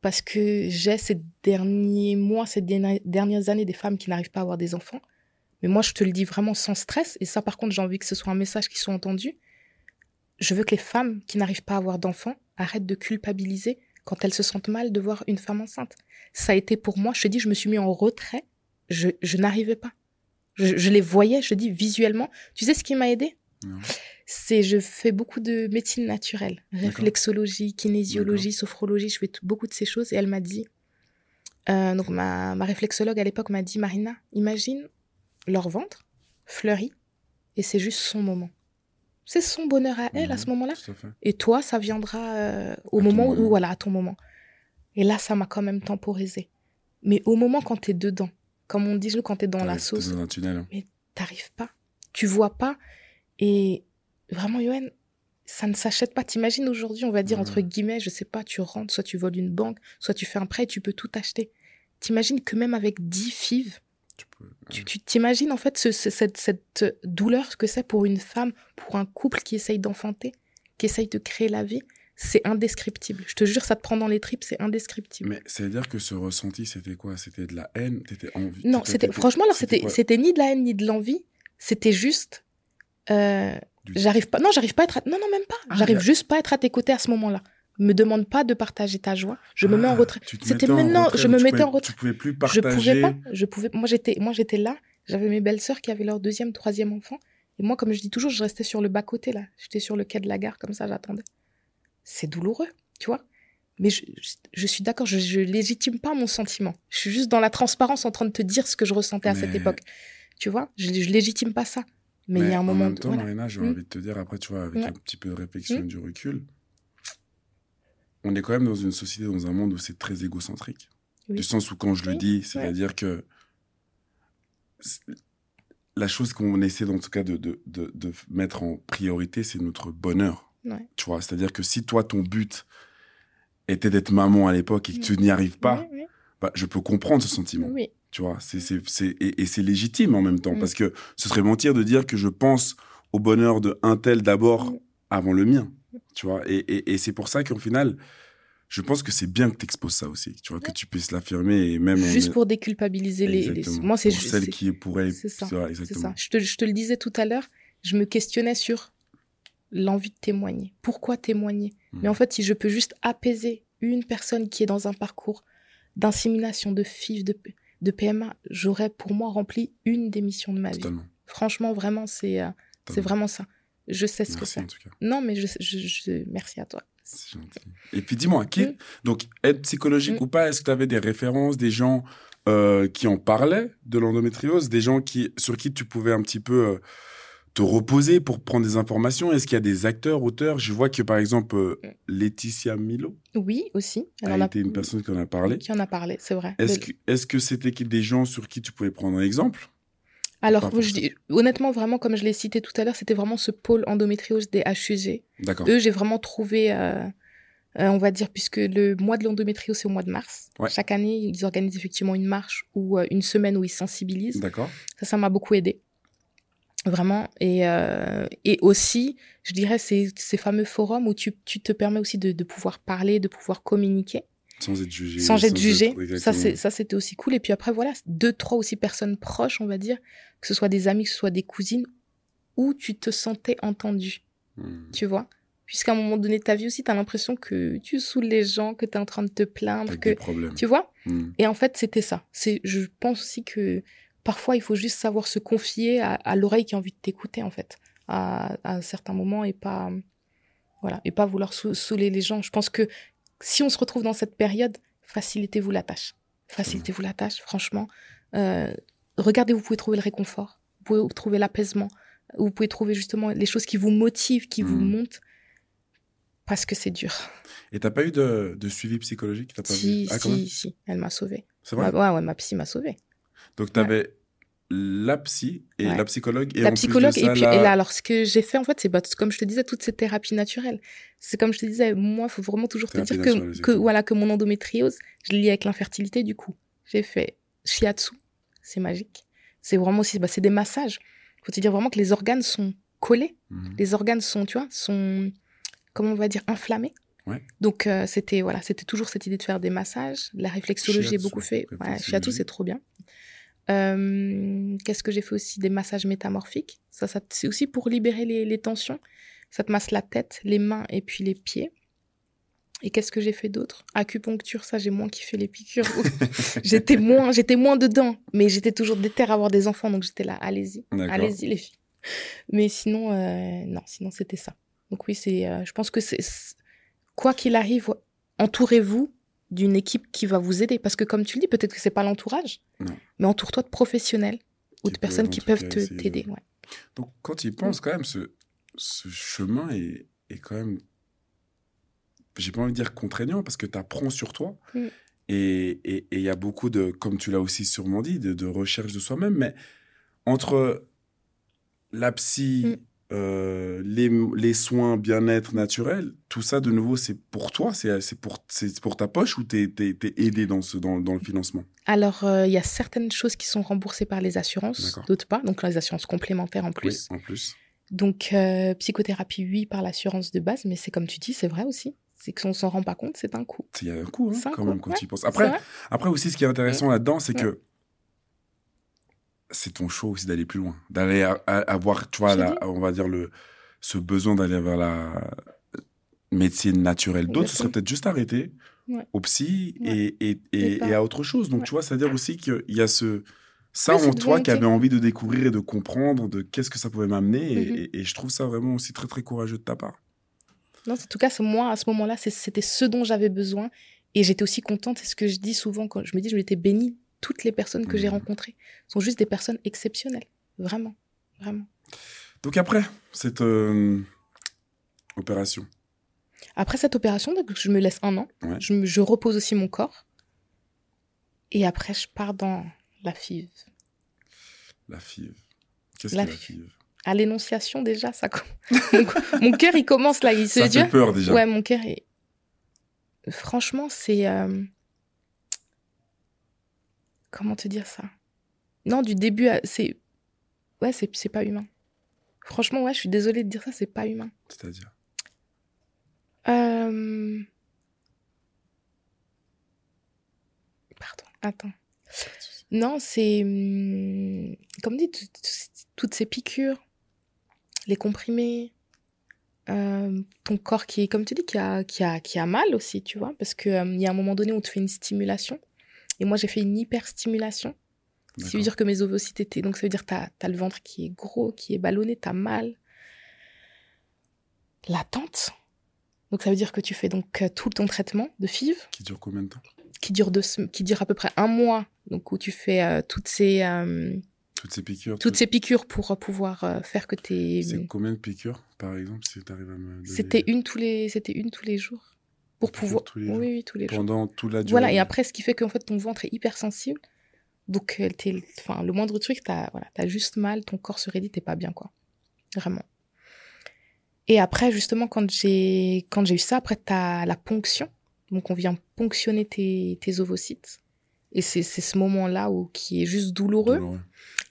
A: parce que j'ai ces derniers mois, ces derni- dernières années des femmes qui n'arrivent pas à avoir des enfants. Mais moi, je te le dis vraiment sans stress. Et ça, par contre, j'ai envie que ce soit un message qui soit entendu. Je veux que les femmes qui n'arrivent pas à avoir d'enfants arrêtent de culpabiliser quand elles se sentent mal de voir une femme enceinte. Ça a été pour moi, je te dis, je me suis mis en retrait. Je, je n'arrivais pas. Je, je les voyais, je te dis, visuellement. Tu sais ce qui m'a aidé? C'est je fais beaucoup de médecine naturelle, réflexologie, kinésiologie, sophrologie, je fais beaucoup de ces choses. Et elle m'a dit, euh, donc ma, ma réflexologue à l'époque m'a dit, Marina, imagine leur ventre fleuri et c'est juste son moment. C'est son bonheur à elle à
B: Mhm,
A: ce moment-là.
B: Tout à fait.
A: Et toi, ça viendra euh, au
B: À
A: moment où,
B: moment.
A: voilà, à ton moment. Et là, ça m'a quand même temporisé. Mais au moment quand t'es dedans, comme on dit, quand t'es dans la sauce,
B: dans un tunnel. hein.
A: t'arrives pas. Tu vois pas. Et vraiment, Yoann, ça ne s'achète pas. T'imagines aujourd'hui, on va dire, entre guillemets, je sais pas, tu rentres, soit tu voles une banque, soit tu fais un prêt, tu peux tout acheter. T'imagines que même avec 10 fives,
B: Tu
A: t'imagines en fait ce- ce- cette, cette douleur que c'est pour une femme, pour un couple qui essaye d'enfanter, qui essaye de créer la vie. c'est indescriptible. Je te jure, ça te prend dans les tripes, c'est indescriptible.
B: Mais ça veut dire que ce ressenti, c'était quoi? C'était de la haine? T'étais envie
A: Non, c'était franchement alors c'était c'était ni de la haine ni de l'envie, c'était juste euh, j'arrive pas non, j'arrive pas à être à- non non même pas,
B: Ah,
A: j'arrive juste pas à être à tes côtés à ce moment-là. Me demande pas de partager ta joie, je me mets en
B: Ah,
A: retrait. C'était maintenant, je me mettais
B: pouvais-
A: en retrait.
B: Tu pouvais plus
A: Je
B: partager.
A: pouvais pas, je pouvais moi j'étais moi j'étais là, j'avais mes belles-sœurs qui avaient leur deuxième, troisième enfant et moi comme je dis toujours, je restais sur le bas-côté là, j'étais sur le quai de la gare comme ça, j'attendais. C'est douloureux, tu vois mais je, je- je suis d'accord, je, je légitime pas mon sentiment. Je suis juste dans la transparence en train de te dire ce que je ressentais à cette époque. Tu vois, je, je légitime pas ça. Mais il y a un moment.
B: En même temps,
A: voilà.
B: Marina, j'ai
A: Mm.
B: envie de te dire, après, tu vois, avec un petit peu de réflexion et
A: Mm.
B: du recul, on est quand même dans une société, dans un monde où c'est très égocentrique.
A: Oui.
B: Du sens où, quand je le dis, c'est-à-dire que la chose qu'on essaie, en tout cas, de, de, de, de mettre en priorité, c'est notre bonheur.
A: Ouais.
B: Tu vois, c'est-à-dire que si toi, ton but était d'être maman à l'époque et que tu n'y arrives pas, bah, je peux comprendre ce sentiment.
A: oui.
B: Tu vois, c'est, et, et c'est légitime en même temps,
A: Mm.
B: parce que ce serait mentir de dire que je pense au bonheur de un tel d'abord
A: Mm.
B: avant le mien. Tu vois, et, et, et c'est pour ça qu'au final, je pense que c'est bien que tu exposes ça aussi, tu vois, que tu puisses l'affirmer et même. en-
A: Juste pour déculpabiliser les, les-. Moi, c'est juste.
B: qui pourraient.
A: c'est ça,
B: vrai, exactement.
A: ça. Je te, je te le disais tout à l'heure, je me questionnais sur l'envie de témoigner. Pourquoi témoigner? Mais en fait, si je peux juste apaiser une personne qui est dans un parcours d'insémination, de FIV, de, de PMA, j'aurais pour moi rempli une des missions de ma vie. Franchement, vraiment, c'est euh, c'est vraiment ça. Je sais ce que c'est. Non, mais je, je, je- merci à toi.
B: C'est gentil. Et puis dis-moi, qui...
A: Mm.
B: donc aide psychologique
A: Mm.
B: ou pas, est-ce que tu avais des références, des gens euh, qui en parlaient de l'endométriose, des gens qui, sur qui tu pouvais un petit peu euh, te reposer pour prendre des informations? Est-ce qu'il y a des acteurs, auteurs? Je vois que par exemple euh, Laetitia Milo
A: Oui, aussi. Elle
B: a
A: en a-
B: été une personne qui en a parlé.
A: Qui en a parlé, c'est vrai.
B: Est-ce que est-ce que c'était des gens sur qui tu pouvais prendre un exemple?
A: Alors, je dis- honnêtement, vraiment, comme je l'ai cité tout à l'heure, c'était vraiment ce pôle endométriose des HUG.
B: D'accord.
A: Eux, j'ai vraiment trouvé, euh, euh, on va dire, puisque le mois de l'endométriose, c'est au mois de mars.
B: Ouais.
A: Chaque année, ils organisent effectivement une marche ou euh, une semaine où ils sensibilisent.
B: D'accord.
A: Ça, ça m'a beaucoup aidé. Vraiment. Et, euh, et aussi, je dirais, ces, ces fameux forums où tu, tu te permets aussi de, de pouvoir parler, de pouvoir communiquer
B: Sans être jugé.
A: sans être jugé. Ça, c'est, ça, c'était aussi cool. Et puis après, voilà, deux, trois aussi personnes proches, on va dire, que ce soit des amis, que ce soit des cousines, où tu te sentais entendu,
B: Hmm.
A: tu vois? Puisqu'à un moment donné de ta vie aussi, tu as l'impression que tu saoules les gens, que tu es en train de te plaindre,
B: Avec
A: que
B: des problèmes.
A: tu vois?
B: Hmm.
A: Et en fait, c'était ça. C'est, je pense aussi que parfois, il faut juste savoir se confier à, à l'oreille qui a envie de t'écouter, en fait, à, à un certain moment et pas, voilà, et pas vouloir saouler les gens. Je pense que si on se retrouve dans cette période, facilitez-vous la tâche. Facilitez-vous la tâche, franchement. Euh, regardez, vous pouvez trouver le réconfort, vous pouvez trouver l'apaisement, vous pouvez trouver justement les choses qui vous motivent, qui vous
B: Mhm.
A: montent, parce que c'est dur.
B: Et t'as pas eu de, de suivi psychologique? T'as pas
A: Si,
B: vu? Ah,
A: si, si, elle m'a sauvée.
B: C'est vrai?
A: Ouais, ouais, ma psy m'a sauvée.
B: Donc, tu avais la psy et
A: Ouais.
B: la psychologue. Et
A: la
B: en plus de
A: psychologue
B: ça,
A: et puis
B: la-
A: et là alors ce que j'ai fait en fait c'est bah, comme je te disais toutes ces thérapies naturelles. C'est comme je te disais moi il faut vraiment toujours te dire que, voilà que mon endométriose je l'ai avec l'infertilité du coup. J'ai fait shiatsu c'est magique. C'est vraiment aussi bah, c'est des massages. Faut te dire vraiment que les organes sont collés.
B: Mhm.
A: les organes sont tu vois sont comment on va dire inflammés.
B: Ouais.
A: donc euh, c'était voilà c'était toujours cette idée de faire des massages. La réflexologie j'ai
B: Shiatsu,
A: beaucoup fait. ouais, shiatsu c'est trop bien euh, Qu'est-ce que j'ai fait aussi? Des massages métamorphiques. Ça, ça c'est aussi pour libérer les, les tensions. Ça te masse la tête, les mains et puis les pieds. Et qu'est-ce que j'ai fait d'autre? Acupuncture, ça j'ai moins kiffé les piqûres. j'étais moins, j'étais moins dedans, mais j'étais toujours déter à avoir des enfants, donc j'étais là, allez-y, allez-y les filles. Mais sinon, euh, non, sinon c'était ça. Donc oui, c'est, euh, je pense que c'est- quoi qu'il arrive, entourez-vous d'une équipe qui va vous aider, parce que comme tu le dis, peut-être que c'est pas l'entourage, mais entoure-toi de professionnels ou de personnes qui peuvent t'aider. ouais.
B: Donc, quand tu y penses, quand même, ce, ce chemin est, est quand même. J'ai pas envie de dire contraignant parce que tu apprends sur toi.
A: Mm.
B: Et il y a beaucoup de, comme tu l'as aussi sûrement dit, de, de recherche de soi-même. Mais entre la psy,
A: Mm.
B: Euh, les, les soins bien-être naturel, tout ça, de nouveau, c'est pour toi C'est pour, ta poche ou t'es es, aidé dans, ce, dans, dans le financement?
A: Alors, euh, il y a certaines choses qui sont remboursées par les assurances, d'autres pas, donc les assurances complémentaires en plus.
B: Oui, en plus.
A: Donc, euh, psychothérapie, oui, par l'assurance de base, mais c'est comme tu dis, c'est vrai aussi. C'est qu'on s'en rend pas compte, c'est un coup.
B: Il y a un coup, hein, quand
A: coup,
B: même, quand
A: ouais,
B: tu y penses. Après, après aussi, ce qui est intéressant là-dedans, c'est
A: Ouais.
B: que c'est ton choix aussi d'aller plus loin. D'aller avoir, tu vois, la- on va dire, le, ce besoin d'aller vers la médecine naturelle. D'autres, ce serait peut-être juste arrêter
A: Ouais.
B: au psy
A: Ouais.
B: et, et, et, à autre chose. Donc,
A: Ouais.
B: tu vois, c'est-à-dire aussi qu'il y a ce, ça
A: Oui,
B: en toi qui avait envie de découvrir et de comprendre de qu'est-ce que ça pouvait m'amener. et-
A: Mhm.
B: et, et je trouve ça vraiment aussi très, très courageux de ta part.
A: Non, en tout cas, c'est moi, à ce moment-là, c'était ce dont j'avais besoin. Et j'étais aussi contente. C'est ce que je dis souvent quand je me dis, je m'étais bénie. Toutes les personnes que j'ai
B: Mhm.
A: rencontrées sont juste des personnes exceptionnelles. Vraiment. Vraiment.
B: Donc, après cette euh, opération,
A: Après cette opération, donc, je me laisse un an.
B: Ouais.
A: Je, me- je repose aussi mon corps. Et après, je pars dans la FIV.
B: la FIV. Qu'est-ce que la
A: FIV. À l'énonciation, déjà, ça mon, mon cœur, il commence là. Il se
B: Ça
A: dit.
B: fait peur déjà.
A: Ouais, mon cœur est. Franchement, c'est. euh, Comment te dire ça? Non, du début, à- c'est. Ouais, c'est c'est pas humain. Franchement, ouais, je suis désolée de dire ça, c'est pas humain.
B: C'est-à-dire?
A: Euh... Pardon, attends. Non, c'est. hum, Comme dit, tout- tout- toutes ces piqûres, les comprimés, euh, ton corps qui est, comme tu dis, qui a, qui a, qui a mal aussi, tu vois, parce qu'il y a un moment donné où on te fait une stimulation. Et moi, j'ai fait une hyperstimulation. Qui veut dire que mes ovocytes étaient. Donc, ça veut dire que tu as, le ventre qui est gros, qui est ballonné, tu as mal. L'attente. Donc, ça veut dire que tu fais donc euh, tout ton traitement de FIV
B: Qui dure combien de temps?
A: Qui dure, deux, qui dure à peu près un mois. Donc, où tu fais euh, toutes, ces, euh,
B: Toutes ces piqûres
A: toutes ces piqûres pour pouvoir euh, faire que tes.
B: C'est combien de piqûres, par exemple, si tu arrives à me donner
A: C'était une, tous les... c'était une tous les jours. Pour pouvoir.
B: tous les
A: oui, oui, tous les jours.
B: pendant toute la durée
A: Voilà, et après, ce qui fait qu'en fait, ton ventre est hypersensible. Donc, euh, t'es- enfin, le moindre truc, t'as voilà, as juste mal, ton corps se raidit, t'es pas bien, quoi. Vraiment. Et après, justement, quand j'ai quand j'ai eu ça, après, t'as la ponction. Donc, on vient ponctionner tes, tes ovocytes. Et c'est c'est ce moment-là où qui est juste douloureux,
B: douloureux.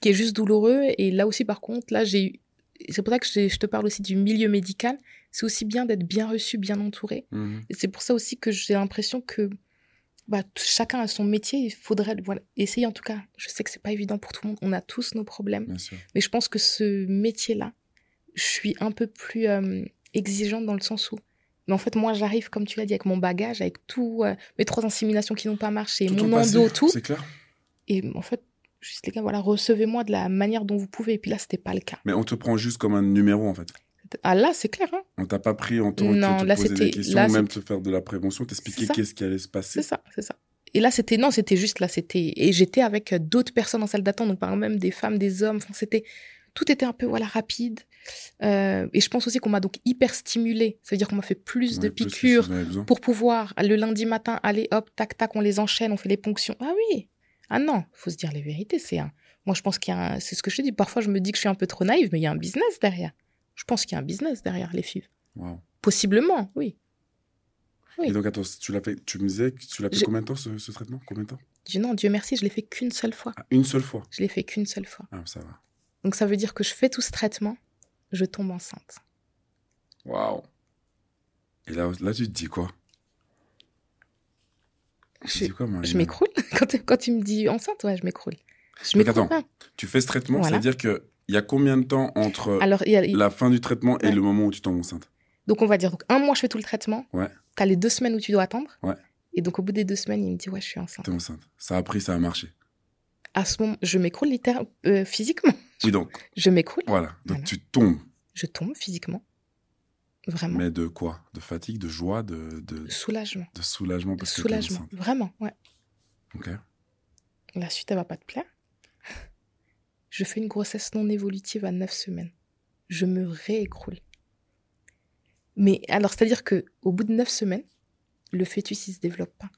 A: qui est juste douloureux. Et là aussi, par contre, là, j'ai eu... C'est pour ça que je te parle aussi du milieu médical. C'est aussi bien d'être bien reçu, bien entouré.
B: Mhm.
A: Et c'est pour ça aussi que j'ai l'impression que bah, chacun a son métier. Il faudrait voilà, essayer, en tout cas. Je sais que c'est pas évident pour tout le monde. On a tous nos problèmes. Mais je pense que ce métier-là, je suis un peu plus euh, exigeante dans le sens où. Mais en fait, moi, j'arrive, comme tu l'as dit, avec mon bagage, avec tout, euh, mes trois inséminations qui n'ont pas marché,
B: Tout
A: mon endo, tout.
B: C'est clair.
A: Et en fait, juste les gars, voilà, recevez-moi de la manière dont vous pouvez. Et puis là, c'était pas le cas.
B: Mais on te prend juste comme un numéro, en fait.
A: Ah là, c'est clair, hein
B: On t'a pas pris en temps de te poser des questions,
A: là,
B: même te faire de la prévention, t'expliquer qu'est-ce qui allait se passer.
A: C'est ça, c'est ça. Et là, c'était non, c'était juste là, c'était et j'étais avec d'autres personnes en salle d'attente, donc par exemple même des femmes, des hommes. Enfin, c'était tout était un peu voilà rapide. Euh, et je pense aussi qu'on m'a donc hyper stimulée. Ça veut dire qu'on m'a fait plus de
B: plus
A: piqûres
B: si besoin.
A: pour pouvoir le lundi matin aller hop tac tac, on les enchaîne, on fait les ponctions. Ah oui. Ah non, faut se dire les vérités. C'est un. Moi, je pense qu'il y a un... c'est ce que je te dis. Parfois, je me dis que je suis un peu trop naïve, mais il y a un business derrière. Je pense qu'il y a un business derrière les filles.
B: Waouh.
A: Possiblement, oui. Oui.
B: Et donc, attends, tu, l'as fait, tu me disais que tu l'as fait
A: Je-
B: combien de temps, ce, ce traitement? Combien de temps?
A: Non, Dieu merci, je l'ai fait qu'une seule fois.
B: Ah, Une seule fois?
A: Je l'ai fait qu'une seule fois.
B: Ah, ça va.
A: Donc ça veut dire que je fais tout ce traitement, je tombe enceinte.
B: Waouh. Et là, là, tu te dis quoi?
A: Je, m'écroule. Quand, tu- quand tu me dis enceinte, ouais, je m'écroule. Je m'écroule.
B: Tu fais ce traitement,
A: Voilà.
B: c'est-à-dire qu'il y a combien de temps entre
A: Alors, il y a- il-
B: la fin du traitement et
A: Ouais.
B: le moment où tu tombes enceinte?
A: Donc on va dire, donc un mois, je fais tout le traitement.
B: Ouais.
A: T'as les deux semaines où tu dois attendre.
B: Ouais.
A: Et donc au bout des deux semaines, il me dit, ouais, je suis enceinte.
B: T'es enceinte. Ça a pris, ça a marché.
A: À ce moment, je m'écroule littéralement, euh, physiquement.
B: Oui, donc,
A: Je m'écroule,
B: voilà. Donc,
A: Voilà.
B: tu tombes.
A: je tombe physiquement. Vraiment.
B: Mais de quoi? De fatigue, de joie, de, de,
A: Soulagement.
B: de soulagement parce t'es
A: Soulagement. Vraiment, ouais.
B: Ok.
A: La suite, elle va pas te plaire. Je fais une grossesse non évolutive à 9 semaines. Je me réécroule. Mais alors, c'est-à-dire que au bout de 9 semaines, le fœtus, il se développe pas.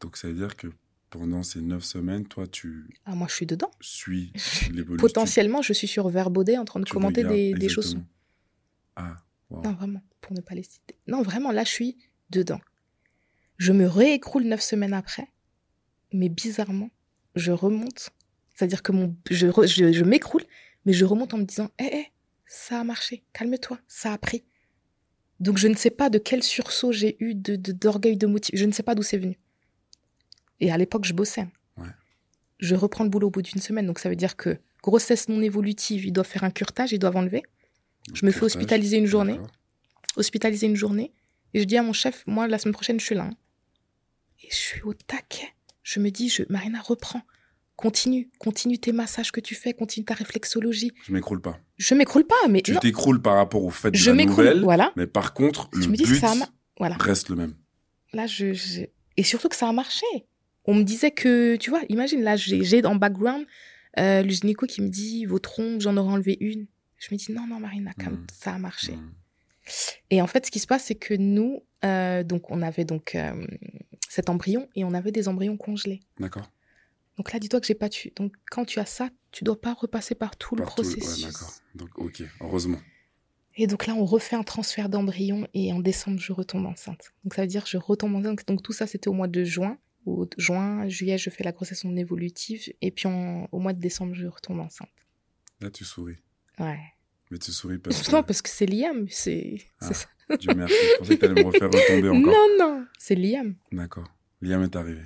B: Donc, ça veut dire que pendant ces neuf semaines, toi, tu
A: Ah, moi, je suis dedans.
B: suis l'évolution.
A: Potentiellement, je suis sur Verbaudet en train de
B: Tu
A: commenter
B: regardes,
A: des, des
B: exactement. Ah, wow.
A: Non, vraiment, pour ne pas les citer. Non, vraiment, là, je suis dedans. Je me réécroule 9 semaines après, mais bizarrement, je remonte. C'est-à-dire que mon, je, je, je m'écroule, mais je remonte en me disant Hé, hé, ça a marché, calme-toi, ça a pris. Donc, je ne sais pas de quel sursaut j'ai eu de, de- d'orgueil, de motif. Je ne sais pas d'où c'est venu. Et à l'époque, je bossais.
B: Ouais.
A: Je reprends le boulot au bout d'une semaine. Donc, ça veut dire que grossesse non évolutive, ils doivent faire un curtage, ils doivent enlever. Je me fais hospitaliser une journée. Hospitaliser une journée. Et je dis à mon chef, moi, la semaine prochaine, je suis là. hein. Et je suis au taquet. Je me dis, je, Marina, reprends. Continue. Continue tes massages que tu fais. Continue ta réflexologie.
B: Je m'écroule pas.
A: Je m'écroule pas, mais
B: Tu t'écroules par rapport au fait de
A: je
B: la nouvelle,
A: Voilà.
B: mais par contre, le
A: Je me dis que
B: but
A: ça a Voilà.
B: reste le même.
A: Là, je, je- Et surtout que ça a marché. On me disait que, tu vois, imagine, là, j'ai j'ai en background euh, le gynéco qui me dit, vos trompes, j'en aurais enlevé une. Je me dis, non, non, Marina, comme
B: Mhm.
A: ça a marché.
B: Mm.
A: Et en fait, ce qui se passe, c'est que nous, euh, donc, on avait donc euh, cet embryon et on avait des embryons congelés.
B: D'accord.
A: Donc là, dis-toi que j'ai pas tué. Donc, quand tu as ça, tu dois pas repasser par tout le
B: ouais,
A: processus.
B: d'accord. Donc, ok, heureusement.
A: Et donc là, on refait un transfert d'embryon et en décembre, je retombe enceinte. Donc ça veut dire que je retombe enceinte. Donc tout ça, c'était au mois de juin. Au juin, juillet, je fais la grossesse non évolutive. Et puis en- au mois de décembre, je retombe enceinte.
B: Là, tu souris.
A: Ouais.
B: Mais tu souris parce que.
A: Non, parce que c'est Liam. C'est
B: Ah.
A: ça.
B: Dieu merci. Je pensais que t'allais me refaire retomber encore.
A: Non, non. C'est Liam.
B: D'accord. Liam est arrivé.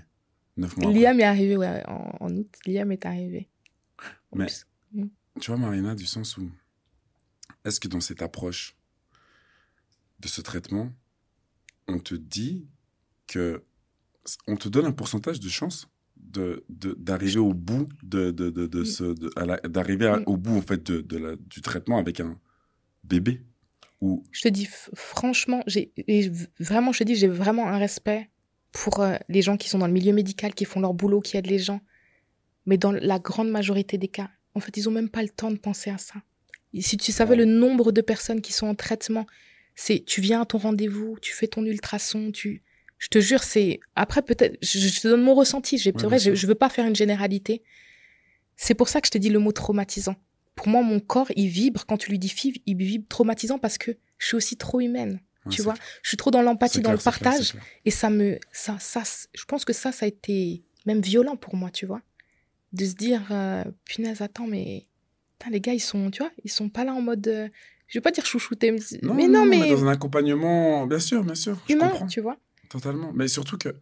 B: Neuf mois. après.
A: Liam est arrivé ouais, en, en août. Liam est arrivé.
B: Mais-
A: Oups.
B: Tu vois, Marina, du sens où. Est-ce que dans cette approche de ce traitement, on te dit que. On te donne un pourcentage de chance? De de- d'arriver au bout de, de, ce d'arriver au bout en fait de, de la, du traitement avec un bébé ou
A: Je te dis, franchement, j'ai vraiment, je te dis, j'ai vraiment un respect pour euh, les gens qui sont dans le milieu médical, qui font leur boulot, qui aident les gens. Mais dans la grande majorité des cas, en fait, ils ont même pas le temps de penser à ça. Et si tu savais
B: Ouais.
A: le nombre de personnes qui sont en traitement, c'est tu viens à ton rendez-vous, tu fais ton ultrason, tu, je te jure, c'est après peut-être, je, je te donne mon ressenti. J'ai-
B: Ouais,
A: vrai, je, je veux pas faire une généralité. C'est pour ça que je te dis le mot traumatisant. Pour moi, mon corps, il vibre quand tu lui dis fibre, il vibre traumatisant parce que je suis aussi trop humaine.
B: Ouais,
A: tu vois,
B: clair.
A: je suis trop dans l'empathie, dans
B: clair,
A: le partage,
B: clair.
A: et ça me, ça, ça, je pense que ça, ça a été même violent pour moi, tu vois, de se dire, euh, punaise, attends, mais, les gars, ils sont, tu vois, ils sont pas là en mode, euh, je vais pas dire chouchouter, mais mais non, mais,
B: dans un accompagnement, bien sûr, bien sûr, je
A: humain,
B: comprends
A: tu vois.
B: Totalement. Mais surtout que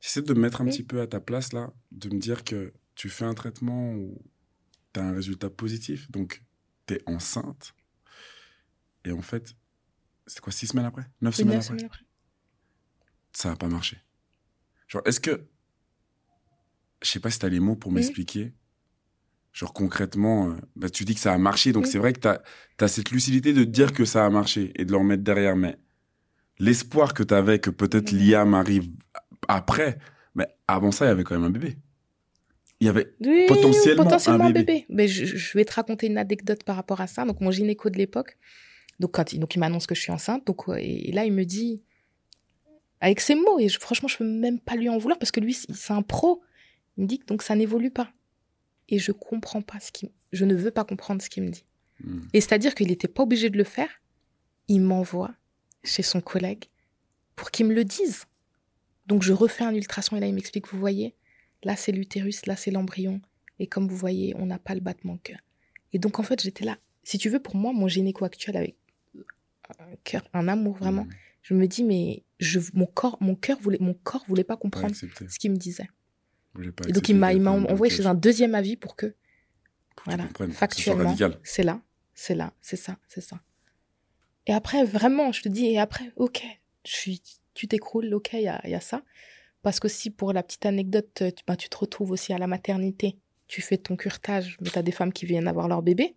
B: j'essaie de me mettre un
A: Oui.
B: petit peu à ta place là, de me dire que tu fais un traitement où tu as un résultat positif, donc tu es enceinte. Et en fait, c'est quoi, six semaines après? Neuf semaines
A: neuf
B: après?
A: semaines après.
B: Ça n'a pas marché. Genre, est-ce que. Je sais pas si tu as les mots pour
A: Oui.
B: m'expliquer. Genre, concrètement, euh, bah, tu dis que ça a marché, donc
A: Oui.
B: c'est vrai que tu as, cette lucidité de dire que ça a marché et de le remettre derrière. Mais l'espoir que tu avais que peut-être. Liam arrive après, mais avant ça, il y avait quand même un bébé. Il y avait.
A: Oui,
B: Potentiellement
A: potentiellement
B: un bébé.
A: bébé. Mais je, je vais te raconter une anecdote par rapport à ça. Donc, mon gynéco de l'époque, donc, quand il, donc, il m'annonce que je suis enceinte, donc, ouais, et, et là, il me dit, avec ses mots, et je- franchement, je peux même pas lui en vouloir parce que lui, c'est c'est un pro. Il me dit que donc ça n'évolue pas. Et je comprends pas ce qu'il, je ne veux pas comprendre ce qu'il me dit.
B: Hmm.
A: Et c'est-à-dire qu'il n'était pas obligé de le faire. Il m'envoie chez son collègue pour qu'il me le dise. Donc je refais un ultrason et là il m'explique, vous voyez, là c'est l'utérus, là c'est l'embryon. Et comme vous voyez, on n'a pas le battement de cœur. Et donc en fait j'étais là. Si tu veux, pour moi, mon gynéco actuel avec un cœur, un amour vraiment,
B: Hmm.
A: je me dis mais je, mon corps, mon cœur voulait, mon corps voulait pas comprendre ce qu'il me disait.
B: Pas
A: Et donc il m'a, il envoyé chez un deuxième avis pour que
B: pour
A: voilà, factuellement, c'est là, c'est là, c'est ça, c'est ça. Et après, vraiment, je te dis, et après, ok, je suis, tu t'écroules, ok, il y a, il y a ça. Parce que si pour la petite anecdote, tu, bah, tu te retrouves aussi à la maternité, tu fais ton curtage, mais tu as des femmes qui viennent avoir leur bébé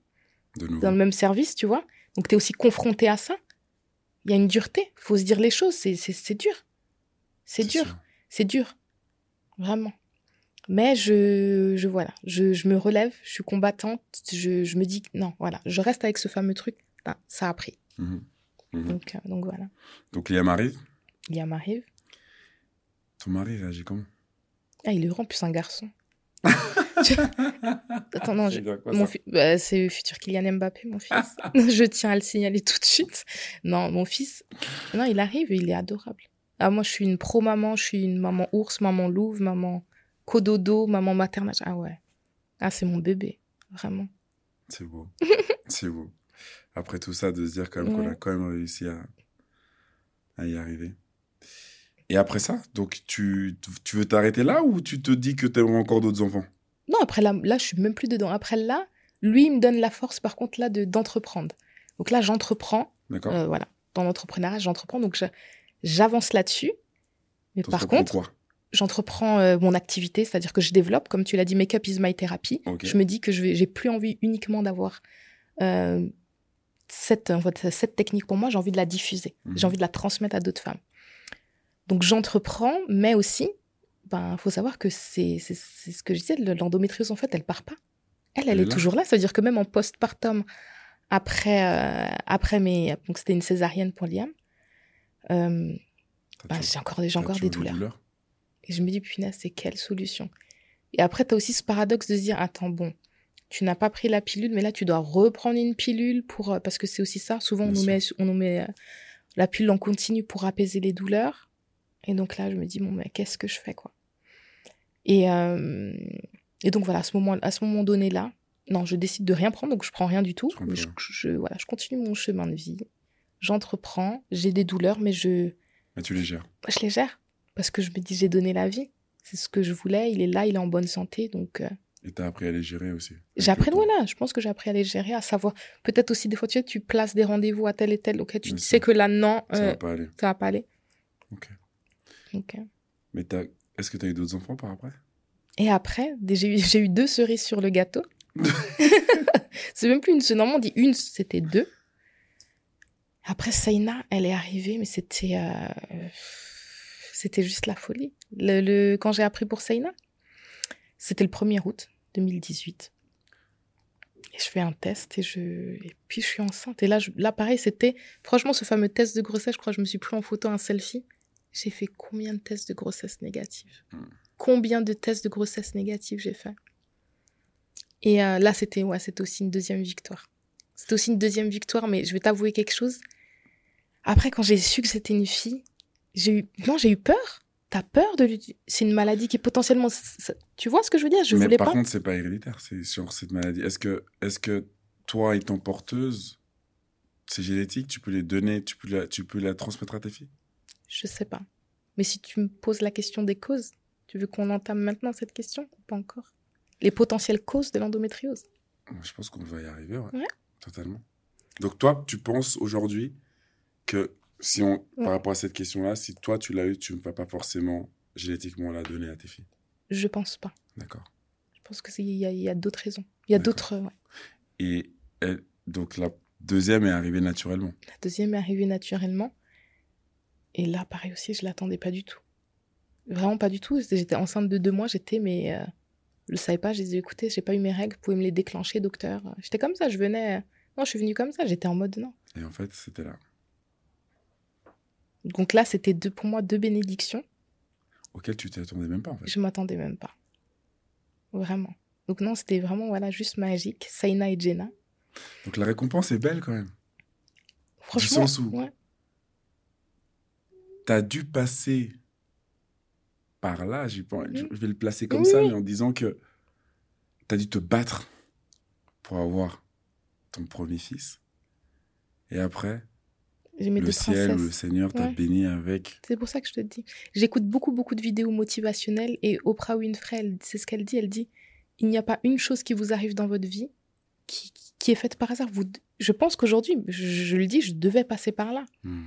B: De
A: dans le même service, tu vois. Donc tu es aussi confronté à ça. Il y a une dureté, faut se dire les choses, c'est, dur. C'est dur. C'est dur. Vraiment. Mais je, je voilà, je, je me relève, je suis combattante, je, je me dis non, voilà, je reste avec ce fameux truc. Ah, ça a pris.
B: Mhm. Mhm.
A: Donc, euh, donc voilà.
B: Donc Liam arrive.
A: Liam arrive.
B: Ton mari réagit comment?
A: Ah, il est grand, plus un garçon. Attends, non, je- mon fi- bah, c'est le futur Kylian Mbappé, mon fils. je tiens à le signaler tout de suite. Non, mon fils, non, il arrive et il est adorable. Ah, moi, je suis une pro-maman, je suis une maman ours, maman louve, maman cododo, maman maternage. Ah ouais. Ah, c'est mon bébé, vraiment.
B: C'est beau. C'est beau. Après tout ça, de se dire quand même qu'on a quand même réussi à, à y arriver. Et après ça, donc tu, tu veux t'arrêter là ou tu te dis que tu aimerais encore d'autres enfants?
A: Non, après là, là, je suis même plus dedans. Après là, lui, il me donne la force, par contre, là, de d'entreprendre. Donc là, j'entreprends.
B: D'accord
A: euh, voilà. Dans l'entrepreneuriat, j'entreprends. Donc je- j'avance là-dessus. Mais par contre, j'entreprends euh, mon activité, c'est-à-dire que je développe, comme tu l'as dit, Makeup is my therapy. Je me dis que je j'ai plus envie uniquement d'avoir euh, cette, en fait, cette technique pour moi, j'ai envie de la diffuser,
B: Mhm.
A: j'ai envie de la transmettre à d'autres femmes. Donc j'entreprends, mais aussi, ben, faut savoir que c'est, ce que je disais, le- l'endométriose en fait, elle part pas. Elle, elle,
B: Elle
A: est,
B: là.
A: toujours là. Ça veut dire que même en postpartum, après, euh, après mes, donc c'était une césarienne pour Liam, euh,
B: T'as
A: ben, j'ai encore, j'ai
B: t'as
A: encore des
B: toujours
A: douleurs. Et je me dis, punaise, c'est quelle solution? Et après, tu as aussi ce paradoxe de se dire, attends, bon, tu n'as pas pris la pilule, mais là, tu dois reprendre une pilule pour... euh, Parce que c'est aussi ça, souvent, on nous, met, on nous met euh, la pilule en continu pour apaiser les douleurs. Et donc là, je me dis, bon, mais qu'est-ce que je fais, quoi? Et, euh, et donc, voilà, à ce moment, à ce moment donné-là, non, je décide de rien prendre, donc je prends rien du tout. Je, voilà, je continue mon chemin de vie. J'entreprends, j'ai des douleurs, mais je,
B: Mais tu les gères.
A: je les gère parce que je me dis j'ai donné la vie. C'est ce que je voulais. Il est là, il est en bonne santé, donc euh,
B: Et t'as appris à les gérer aussi.
A: j'ai appris. Voilà, je pense que j'ai appris à les gérer, à savoir. Peut-être aussi des fois tu sais, tu places des rendez-vous à tel et tel. Ok, tu sais que là non,
B: Ça
A: euh,
B: va pas aller.
A: ça va pas aller.
B: Ok.
A: Euh.
B: Mais est-ce que t'as eu d'autres enfants par après?
A: Et après, j'ai eu, deux cerises sur le gâteau. c'est même plus une. c'est- Normalement, on dit une, c'était deux. Après, Saina, elle est arrivée, mais c'était. euh, C'était juste la folie. Le, le- Quand j'ai appris pour Saina, c'était le 1er août 2018. Et je fais un test et, je... et puis je suis enceinte. Et là, je... là pareil, c'était. Franchement, ce fameux test de grossesse, je crois que je me suis pris en photo un selfie. J'ai fait combien de tests de grossesse négatifs? Combien de tests de grossesse négatifs j'ai fait? Et euh, là, c'était ouais, c'était aussi une deuxième victoire. C'était aussi une deuxième victoire, mais je vais t'avouer quelque chose. Après, quand j'ai su que c'était une fille, j'ai eu non, j'ai eu peur. T'as peur de lui C'est une maladie qui est potentiellement. Tu vois ce que je veux dire? Je
B: Mais
A: voulais
B: par
A: pas.
B: contre, c'est pas héréditaire, c'est sur cette maladie. Est-ce que, est-ce que toi étant porteuse, c'est génétique, tu peux les donner, tu peux la, tu peux la transmettre à tes filles?
A: Je sais pas. Mais si tu me poses la question des causes, tu veux qu'on entame maintenant cette question ou pas encore? Les potentielles causes de l'endométriose?
B: Je pense qu'on va y arriver, ouais.
A: Ouais.
B: Totalement. Donc toi, tu penses aujourd'hui que si on,
A: Ouais.
B: par rapport à cette question-là, si toi tu l'as eu, tu ne vas pas forcément génétiquement la donner à tes filles.
A: Je pense pas.
B: D'accord.
A: Je pense que c'est- il y a, a d'autres raisons. Il y a d'autres. ouais.
B: Et elle, donc la deuxième est arrivée naturellement.
A: La deuxième est arrivée naturellement. Et là, pareil aussi, je l'attendais pas du tout. Vraiment pas du tout. J'étais j'étais enceinte de deux mois, j'étais, mais euh, je le savais pas. Je disais, écoutez, j'ai pas eu mes règles, vous pouvez me les déclencher, docteur. J'étais comme ça, je venais. Non, je suis venue comme ça, j'étais en mode non.
B: Et en fait, c'était là.
A: Donc là, c'était deux, pour moi deux bénédictions.
B: Auquel tu t'attendais même pas, en fait.
A: Je m'attendais même pas. Vraiment. Donc non, c'était vraiment voilà juste magique. Saina et Jenna.
B: Donc la récompense est belle quand même.
A: Franchement,
B: sens où
A: ouais.
B: T'as dû passer par là, je vais le placer comme
A: Oui,
B: ça, mais en disant que t'as dû te battre pour avoir ton premier fils. Et après, le ciel ou le. Seigneur t'a
A: Ouais.
B: béni avec.
A: C'est pour ça que je te dis. J'écoute beaucoup, beaucoup de vidéos motivationnelles et Oprah Winfrey, c'est ce qu'elle dit. Elle dit il n'y a pas une chose qui vous arrive dans votre vie qui, qui est faite par hasard. Vous, je pense qu'aujourd'hui, je, je le dis, je devais passer par là.
B: Hmm,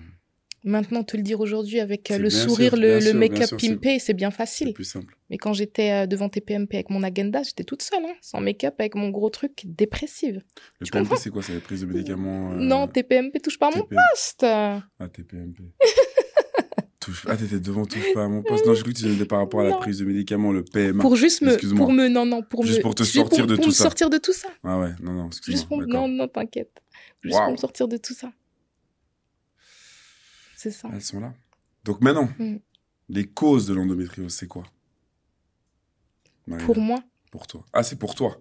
A: Maintenant, te le dire aujourd'hui avec euh,
B: C'est
A: le sourire,
B: sûr,
A: le, make-up
B: c'est-
A: pimpé, c'est bien
B: C'est
A: facile.
B: plus simple.
A: Mais quand j'étais euh, devant TPMP avec mon agenda, j'étais toute seule, hein, sans make-up, avec mon gros truc, dépressive.
B: Le
A: Tu
B: PMP, c'est quoi? C'est la prise de médicaments euh,
A: Non, TPMP, touche pas à mon poste.
B: Ah, TPMP. Touche... Ah, t'étais devant, touche pas à mon poste. Non, j'ai cru que tu disais par rapport à la
A: Non.
B: prise de médicaments, le PMA.
A: Pour juste me,
B: excuse-moi.
A: pour me, non, non, pour
B: Juste
A: me,
B: pour te
A: juste
B: sortir de
A: pour
B: tout
A: me
B: ça.
A: sortir de tout ça.
B: Ah ouais, non, non,
A: Juste
B: excuse-moi.
A: pour,
B: d'accord.
A: non, non, t'inquiète. Juste pour me sortir de tout ça. C'est ça.
B: Elles sont là. Donc maintenant,
A: Mm.
B: les causes de l'endométriose, c'est quoi?
A: Pour moi,
B: Pour toi. Ah, c'est pour toi.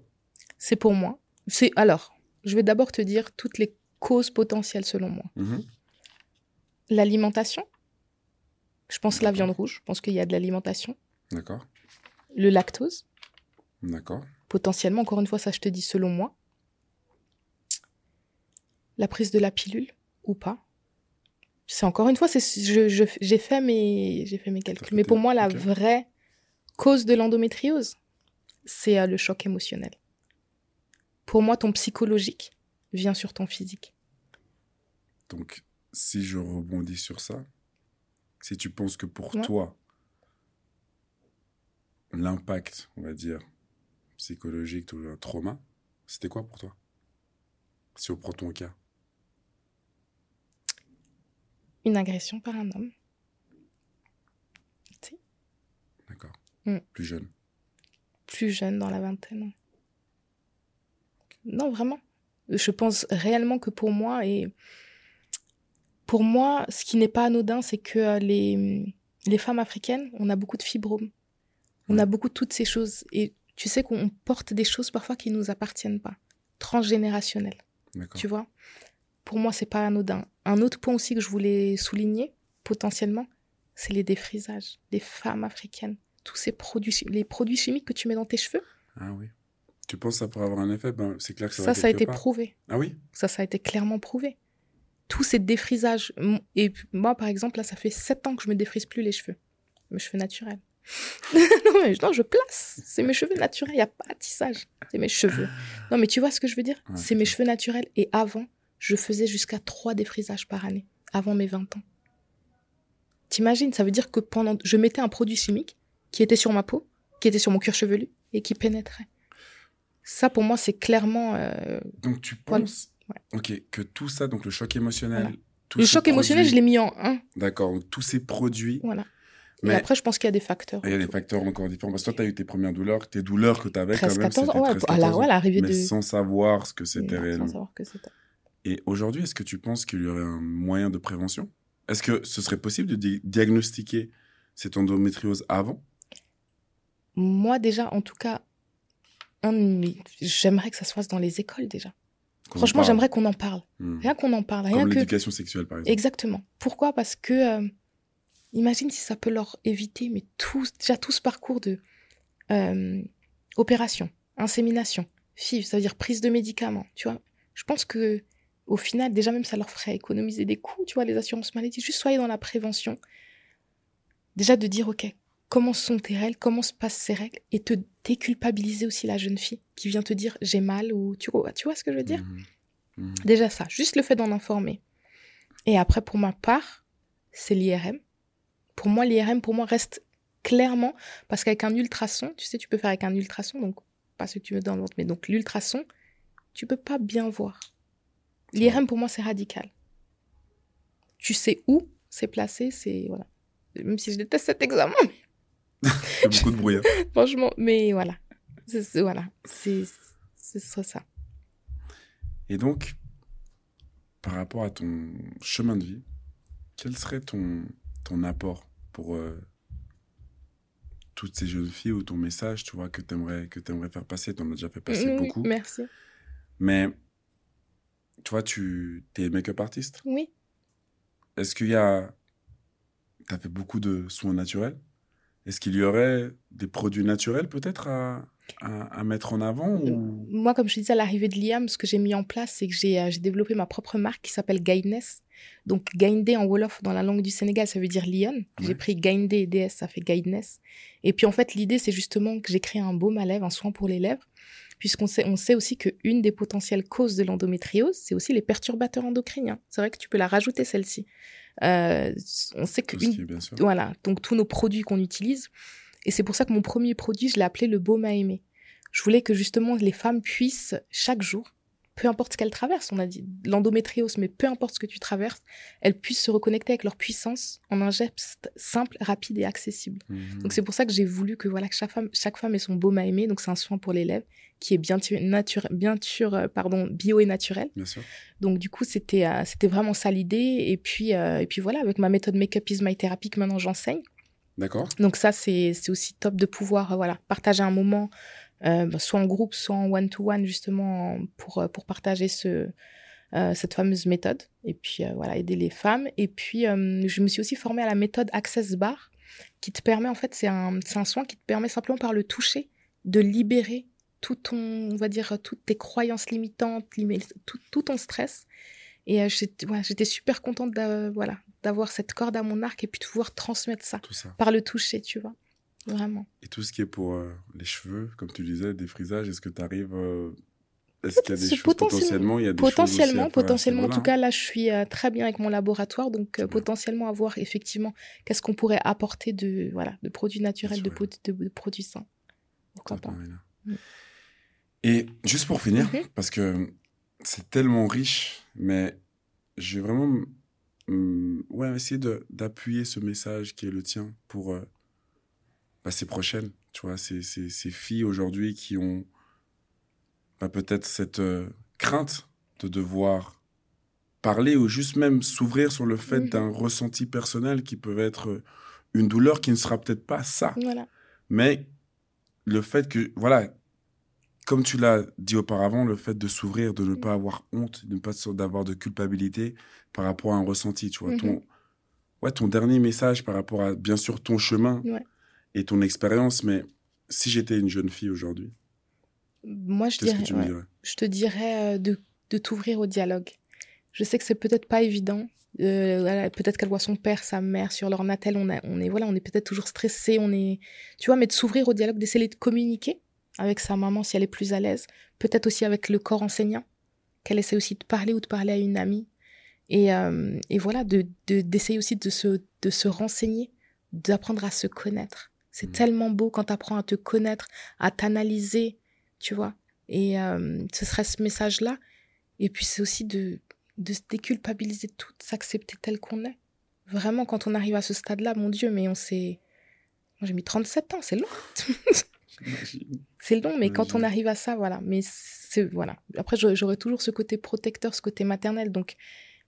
A: c'est pour moi. C'est alors, je vais d'abord te dire toutes les causes potentielles selon moi.
B: Mhm.
A: L'alimentation. Je pense la viande rouge. Je pense qu'il y a de l'alimentation.
B: D'accord.
A: Le lactose.
B: D'accord.
A: Potentiellement, encore une fois, ça je te dis selon moi. la prise de la pilule ou pas. C'est encore une fois, c'est je- je- j'ai fait mes j'ai fait mes calculs. Mais pour moi, la vraie cause de l'endométriose, c'est euh, le choc émotionnel. Pour moi, ton psychologique vient sur ton physique.
B: Donc, si je rebondis sur ça, si tu penses que pour
A: Ouais.
B: toi, l'impact, on va dire, psychologique ou un trauma, c'était quoi pour toi? Si on prend ton cas.
A: Une agression par un homme. Sais,
B: D'accord.
A: Mm.
B: Plus jeune.
A: plus jeune, dans la vingtaine. Non, vraiment. Je pense réellement que pour moi, et pour moi, ce qui n'est pas anodin, c'est que euh, les, les femmes africaines, on a beaucoup de fibromes. On a beaucoup de toutes ces choses. Et tu sais qu'on porte des choses parfois qui ne nous appartiennent pas. Transgénérationnelles. Tu vois? Pour moi, c'est pas anodin. Un autre point aussi que je voulais souligner, potentiellement, c'est les défrisages. Les femmes africaines. Tous ces produits, les produits chimiques que tu mets dans tes cheveux,
B: Ah oui. Tu penses que ça pourrait avoir un effet? Ben, C'est clair que ça,
A: ça,
B: va
A: ça a été
B: part.
A: prouvé.
B: Ah oui?
A: Ça, ça a été clairement prouvé. Tous ces défrisages. Et moi, par exemple, là, ça fait sept ans que je me défrise plus les cheveux. Mes cheveux naturels. non, mais non, je place. C'est mes cheveux naturels. Il n'y a pas de tissage. C'est mes cheveux. Non, mais tu vois ce que je veux dire?
B: Ouais,
A: C'est mes cheveux naturels. Et avant, je faisais jusqu'à trois défrisages par année. Avant mes 20 ans. T'imagines Ça veut dire que pendant. Je mettais un produit chimique qui était sur ma peau, qui était sur mon cuir chevelu et qui pénétrait. Ça, pour moi, c'est clairement. euh,
B: Donc tu penses Ok, que tout ça, donc le choc émotionnel.
A: Voilà.
B: tous
A: Le choc émotionnel, je l'ai mis en un.
B: D'accord, donc tous ces produits.
A: Voilà.
B: Mais
A: Et après, je pense qu'il y a des facteurs.
B: il y a des facteurs encore différents. Parce que toi, tu as eu tes premières douleurs, tes douleurs que tu avais quand
A: 13,
B: même.
A: 14
B: c'était
A: ans. Ouais,
B: 13,
A: à la,
B: 14 ans.
A: ouais, à l'arrivée
B: mais
A: de.
B: sans savoir ce que c'était réellement.
A: Sans savoir que c'était.
B: Et aujourd'hui, est-ce que tu penses qu'il y aurait un moyen de prévention? Est-ce que ce serait possible de di- diagnostiquer cette endométriose avant?
A: Moi, déjà, en tout cas, j'aimerais que ça se fasse dans les écoles déjà. Franchement, j'aimerais qu'on en parle.
B: Hmm.
A: Rien qu'on en parle. Rien
B: Comme
A: que.
B: l'éducation sexuelle, par exemple.
A: Exactement. Pourquoi? Parce que. euh, imagine si ça peut leur éviter, mais tout, déjà tout ce parcours de euh, opération, insémination, FIV, ça veut dire prise de médicaments, tu vois. Je pense que au final, déjà même, ça leur ferait économiser des coûts, tu vois, les assurances maladie. Juste soyez dans la prévention. Déjà de dire, OK, comment sont tes règles, comment se passent ces règles, et te déculpabiliser aussi la jeune fille qui vient te dire, j'ai mal, ou tu vois, tu vois ce que je veux dire?
B: Mhm. Mhm.
A: Déjà ça, juste le fait d'en informer. Et après, pour ma part, c'est l'IRM. Pour moi, l'IRM, pour moi, reste clairement, parce qu'avec un ultrason, tu sais, tu peux faire avec un ultrason, donc pas ce que tu veux dans le ventre, mais donc l'ultrason, tu peux pas bien voir. L'IRM, pour moi, c'est radical. Tu sais où c'est placé, c'est, voilà. Même si je déteste cet examen,
B: Il y a beaucoup de bruit. hein.
A: franchement, mais voilà. C'est, c'est- voilà. C'est, ce serait ça.
B: Et donc, par rapport à ton chemin de vie, quel serait ton, ton apport pour euh, toutes ces jeunes filles ou ton message, tu vois, que tu aimerais, que aimerais faire passer? Tu en as déjà fait passer
A: Oui,
B: beaucoup.
A: Merci.
B: Mais, tu vois, tu es make-up artiste?
A: Oui.
B: Est-ce qu'il y a... Tu as fait beaucoup de soins naturels? Est-ce qu'il y aurait des produits naturels peut-être à, à, à mettre en avant ou...
A: Moi, comme je te disais, à l'arrivée de l'IAM, ce que j'ai mis en place, c'est que j'ai euh, j'ai développé ma propre marque qui s'appelle Guidness. Donc, Gaindé en Wolof, dans la langue du Sénégal, ça veut dire lion. J'ai pris Gaindé et DS, ça fait Guidness. Et puis, en fait, l'idée, c'est justement que j'ai créé un baume à lèvres, un soin pour les lèvres, puisqu'on sait, on sait aussi qu'une des potentielles causes de l'endométriose, c'est aussi les perturbateurs endocriniens. C'est vrai que tu peux la rajouter, celle-ci. Euh, on sait
B: qui est bien sûr.
A: voilà, donc tous nos produits qu'on utilise. Et c'est pour ça que mon premier produit, je l'ai appelé le baume à aimer. Je voulais que justement les femmes puissent chaque jour, peu importe ce qu'elles traversent, on a dit l'endométriose, mais peu importe ce que tu traverses, elles puissent se reconnecter avec leur puissance en un geste simple, rapide et accessible.
B: Mhm.
A: Donc c'est pour ça que j'ai voulu que voilà que chaque femme, chaque femme ait son baume à aimer. Donc c'est un soin pour les lèvres qui est bien tu- nature, bien sûr, euh, pardon, bio et naturel.
B: Bien sûr.
A: Donc du coup, c'était euh, c'était vraiment ça l'idée. Et puis euh, et puis voilà, avec ma méthode Makeup is my therapy que maintenant j'enseigne.
B: D'accord.
A: Donc ça, c'est c'est aussi top de pouvoir euh, voilà partager un moment, euh, bah, soit en groupe, soit en one to one justement en- pour euh, pour partager ce euh, cette fameuse méthode et puis euh, voilà aider les femmes. Et puis je me suis aussi formée à la méthode Access Bar qui te permet en fait c'est un un soin qui te permet simplement par le toucher de libérer tout ton on va dire toutes tes croyances limitantes, tout, tout ton stress Et euh, j'étais ouais, super contente d'a- voilà, d'avoir cette corde à mon arc et puis de pouvoir transmettre ça
B: Tout ça.
A: par le toucher, tu vois. Vraiment.
B: Et tout ce qui est pour euh, les cheveux, comme tu disais, des frisages, est-ce que tu arrives. est-ce qu'il y a des choses
A: potentiellement-
B: potentiellement il y a des choses aussi à
A: Potentiellement. En tout cas, là, je suis euh, très bien avec mon laboratoire, donc euh, potentiellement à voir effectivement qu'est-ce qu'on pourrait apporter de voilà de produits naturels, de, produits sains. Pourquoi pas. Mm.
B: Et juste pour finir,
A: Mhm.
B: parce que c'est tellement riche, mais j'ai vraiment hum, ouais, essayé de- d'appuyer ce message qui est le tien pour euh, bah, ces prochaines, tu vois, ces, ces, ces filles aujourd'hui qui ont bah, peut-être cette euh, crainte de devoir parler ou juste même s'ouvrir sur le fait
A: Mhm.
B: d'un ressenti personnel qui peut être euh, une douleur qui ne sera peut-être pas ça.
A: Voilà.
B: Mais le fait que, voilà, comme tu l'as dit auparavant, le fait de s'ouvrir, de ne pas avoir honte, de ne pas d'avoir de culpabilité par rapport à un ressenti, tu vois,
A: Mhm.
B: ton, ouais, ton dernier message par rapport à, bien sûr, ton chemin
A: Ouais.
B: Et ton expérience, mais si j'étais une jeune fille aujourd'hui,
A: Moi, je dirais,
B: que tu me
A: ouais,
B: dirais?
A: Je te dirais euh, de, de t'ouvrir au dialogue. Je sais que c'est peut-être pas évident. Euh, peut-être qu'elle voit son père, sa mère sur leur natel. On, a- on est voilà, on est peut-être toujours stressé. On est, tu vois, mais de s'ouvrir au dialogue, d'essayer de communiquer avec sa maman si elle est plus à l'aise. Peut-être aussi avec le corps enseignant, qu'elle essaie aussi de parler ou de parler à une amie. Et, euh, et voilà, de de- d'essayer aussi de se, de se renseigner, d'apprendre à se connaître. C'est
B: Mhm.
A: tellement beau quand tu apprends à te connaître, à t'analyser, tu vois. Et euh, ce serait ce message-là. Et puis c'est aussi de, de se déculpabiliser de tout, s'accepter tel qu'on est. Vraiment, quand on arrive à ce stade-là, mon Dieu, mais on s'est... Moi, j'ai mis 37 ans, c'est long. C'est long, mais quand on arrive à ça, voilà. Mais c'est... Voilà. Après, j'aurais j'aurais toujours ce côté protecteur, ce côté maternel. Donc,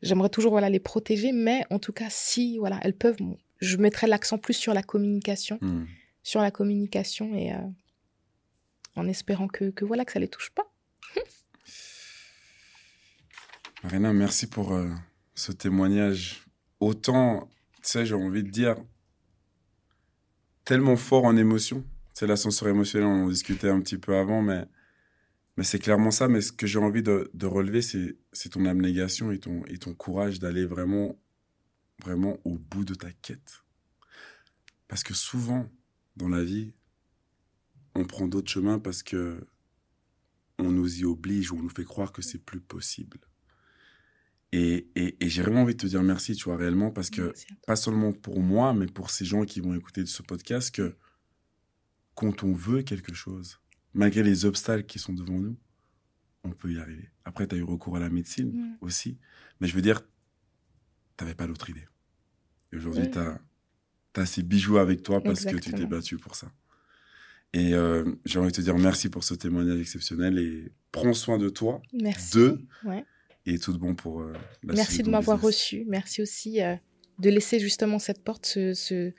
A: j'aimerais toujours, voilà, les protéger. Mais en tout cas, si, voilà, elles peuvent... je mettrais l'accent plus sur la communication.
B: Hmm.
A: Sur la communication et... euh, en espérant que, que, voilà, que ça les touche pas.
B: Marina, merci pour euh, ce témoignage. Autant, tu sais, j'ai envie de dire, tellement fort en émotion. C'est l'ascenseur émotionnel, on en discutait un petit peu avant, mais, mais c'est clairement ça. Mais ce que j'ai envie de, de relever, c'est c'est ton abnégation et ton, et ton courage d'aller vraiment, vraiment au bout de ta quête. Parce que souvent, dans la vie, on prend d'autres chemins parce que on nous y oblige ou on nous fait croire que c'est plus possible. Et, et, et j'ai vraiment envie de te dire merci, tu vois, réellement, parce que pas seulement pour moi, mais pour ces gens qui vont écouter ce podcast, que quand on veut quelque chose, malgré les obstacles qui sont devant nous, on peut y arriver. Après, tu as eu recours à la médecine
A: Ouais.
B: aussi, mais je veux dire, tu n'avais pas d'autre idée. Et aujourd'hui,
A: Ouais.
B: tu as, ces bijoux avec toi parce que tu t'es battu pour ça. Et euh, j'ai envie de te dire merci pour ce témoignage exceptionnel et prends soin de toi
A: Merci.
B: Deux.
A: Ouais.
B: et tout de bon pour euh, la
A: Merci de m'avoir reçu. Merci aussi euh, de laisser justement cette porte, ce, ce,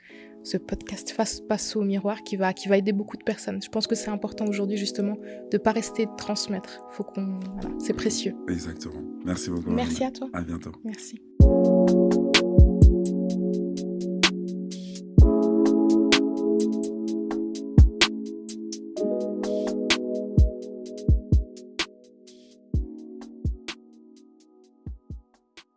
A: ce podcast face, face au miroir qui va, qui va aider beaucoup de personnes. Je pense que c'est important aujourd'hui justement de pas rester de transmettre. Faut qu'on, voilà, c'est précieux.
B: Exactement. Merci beaucoup.
A: Merci à toi.
B: À bientôt.
A: Merci. Thank you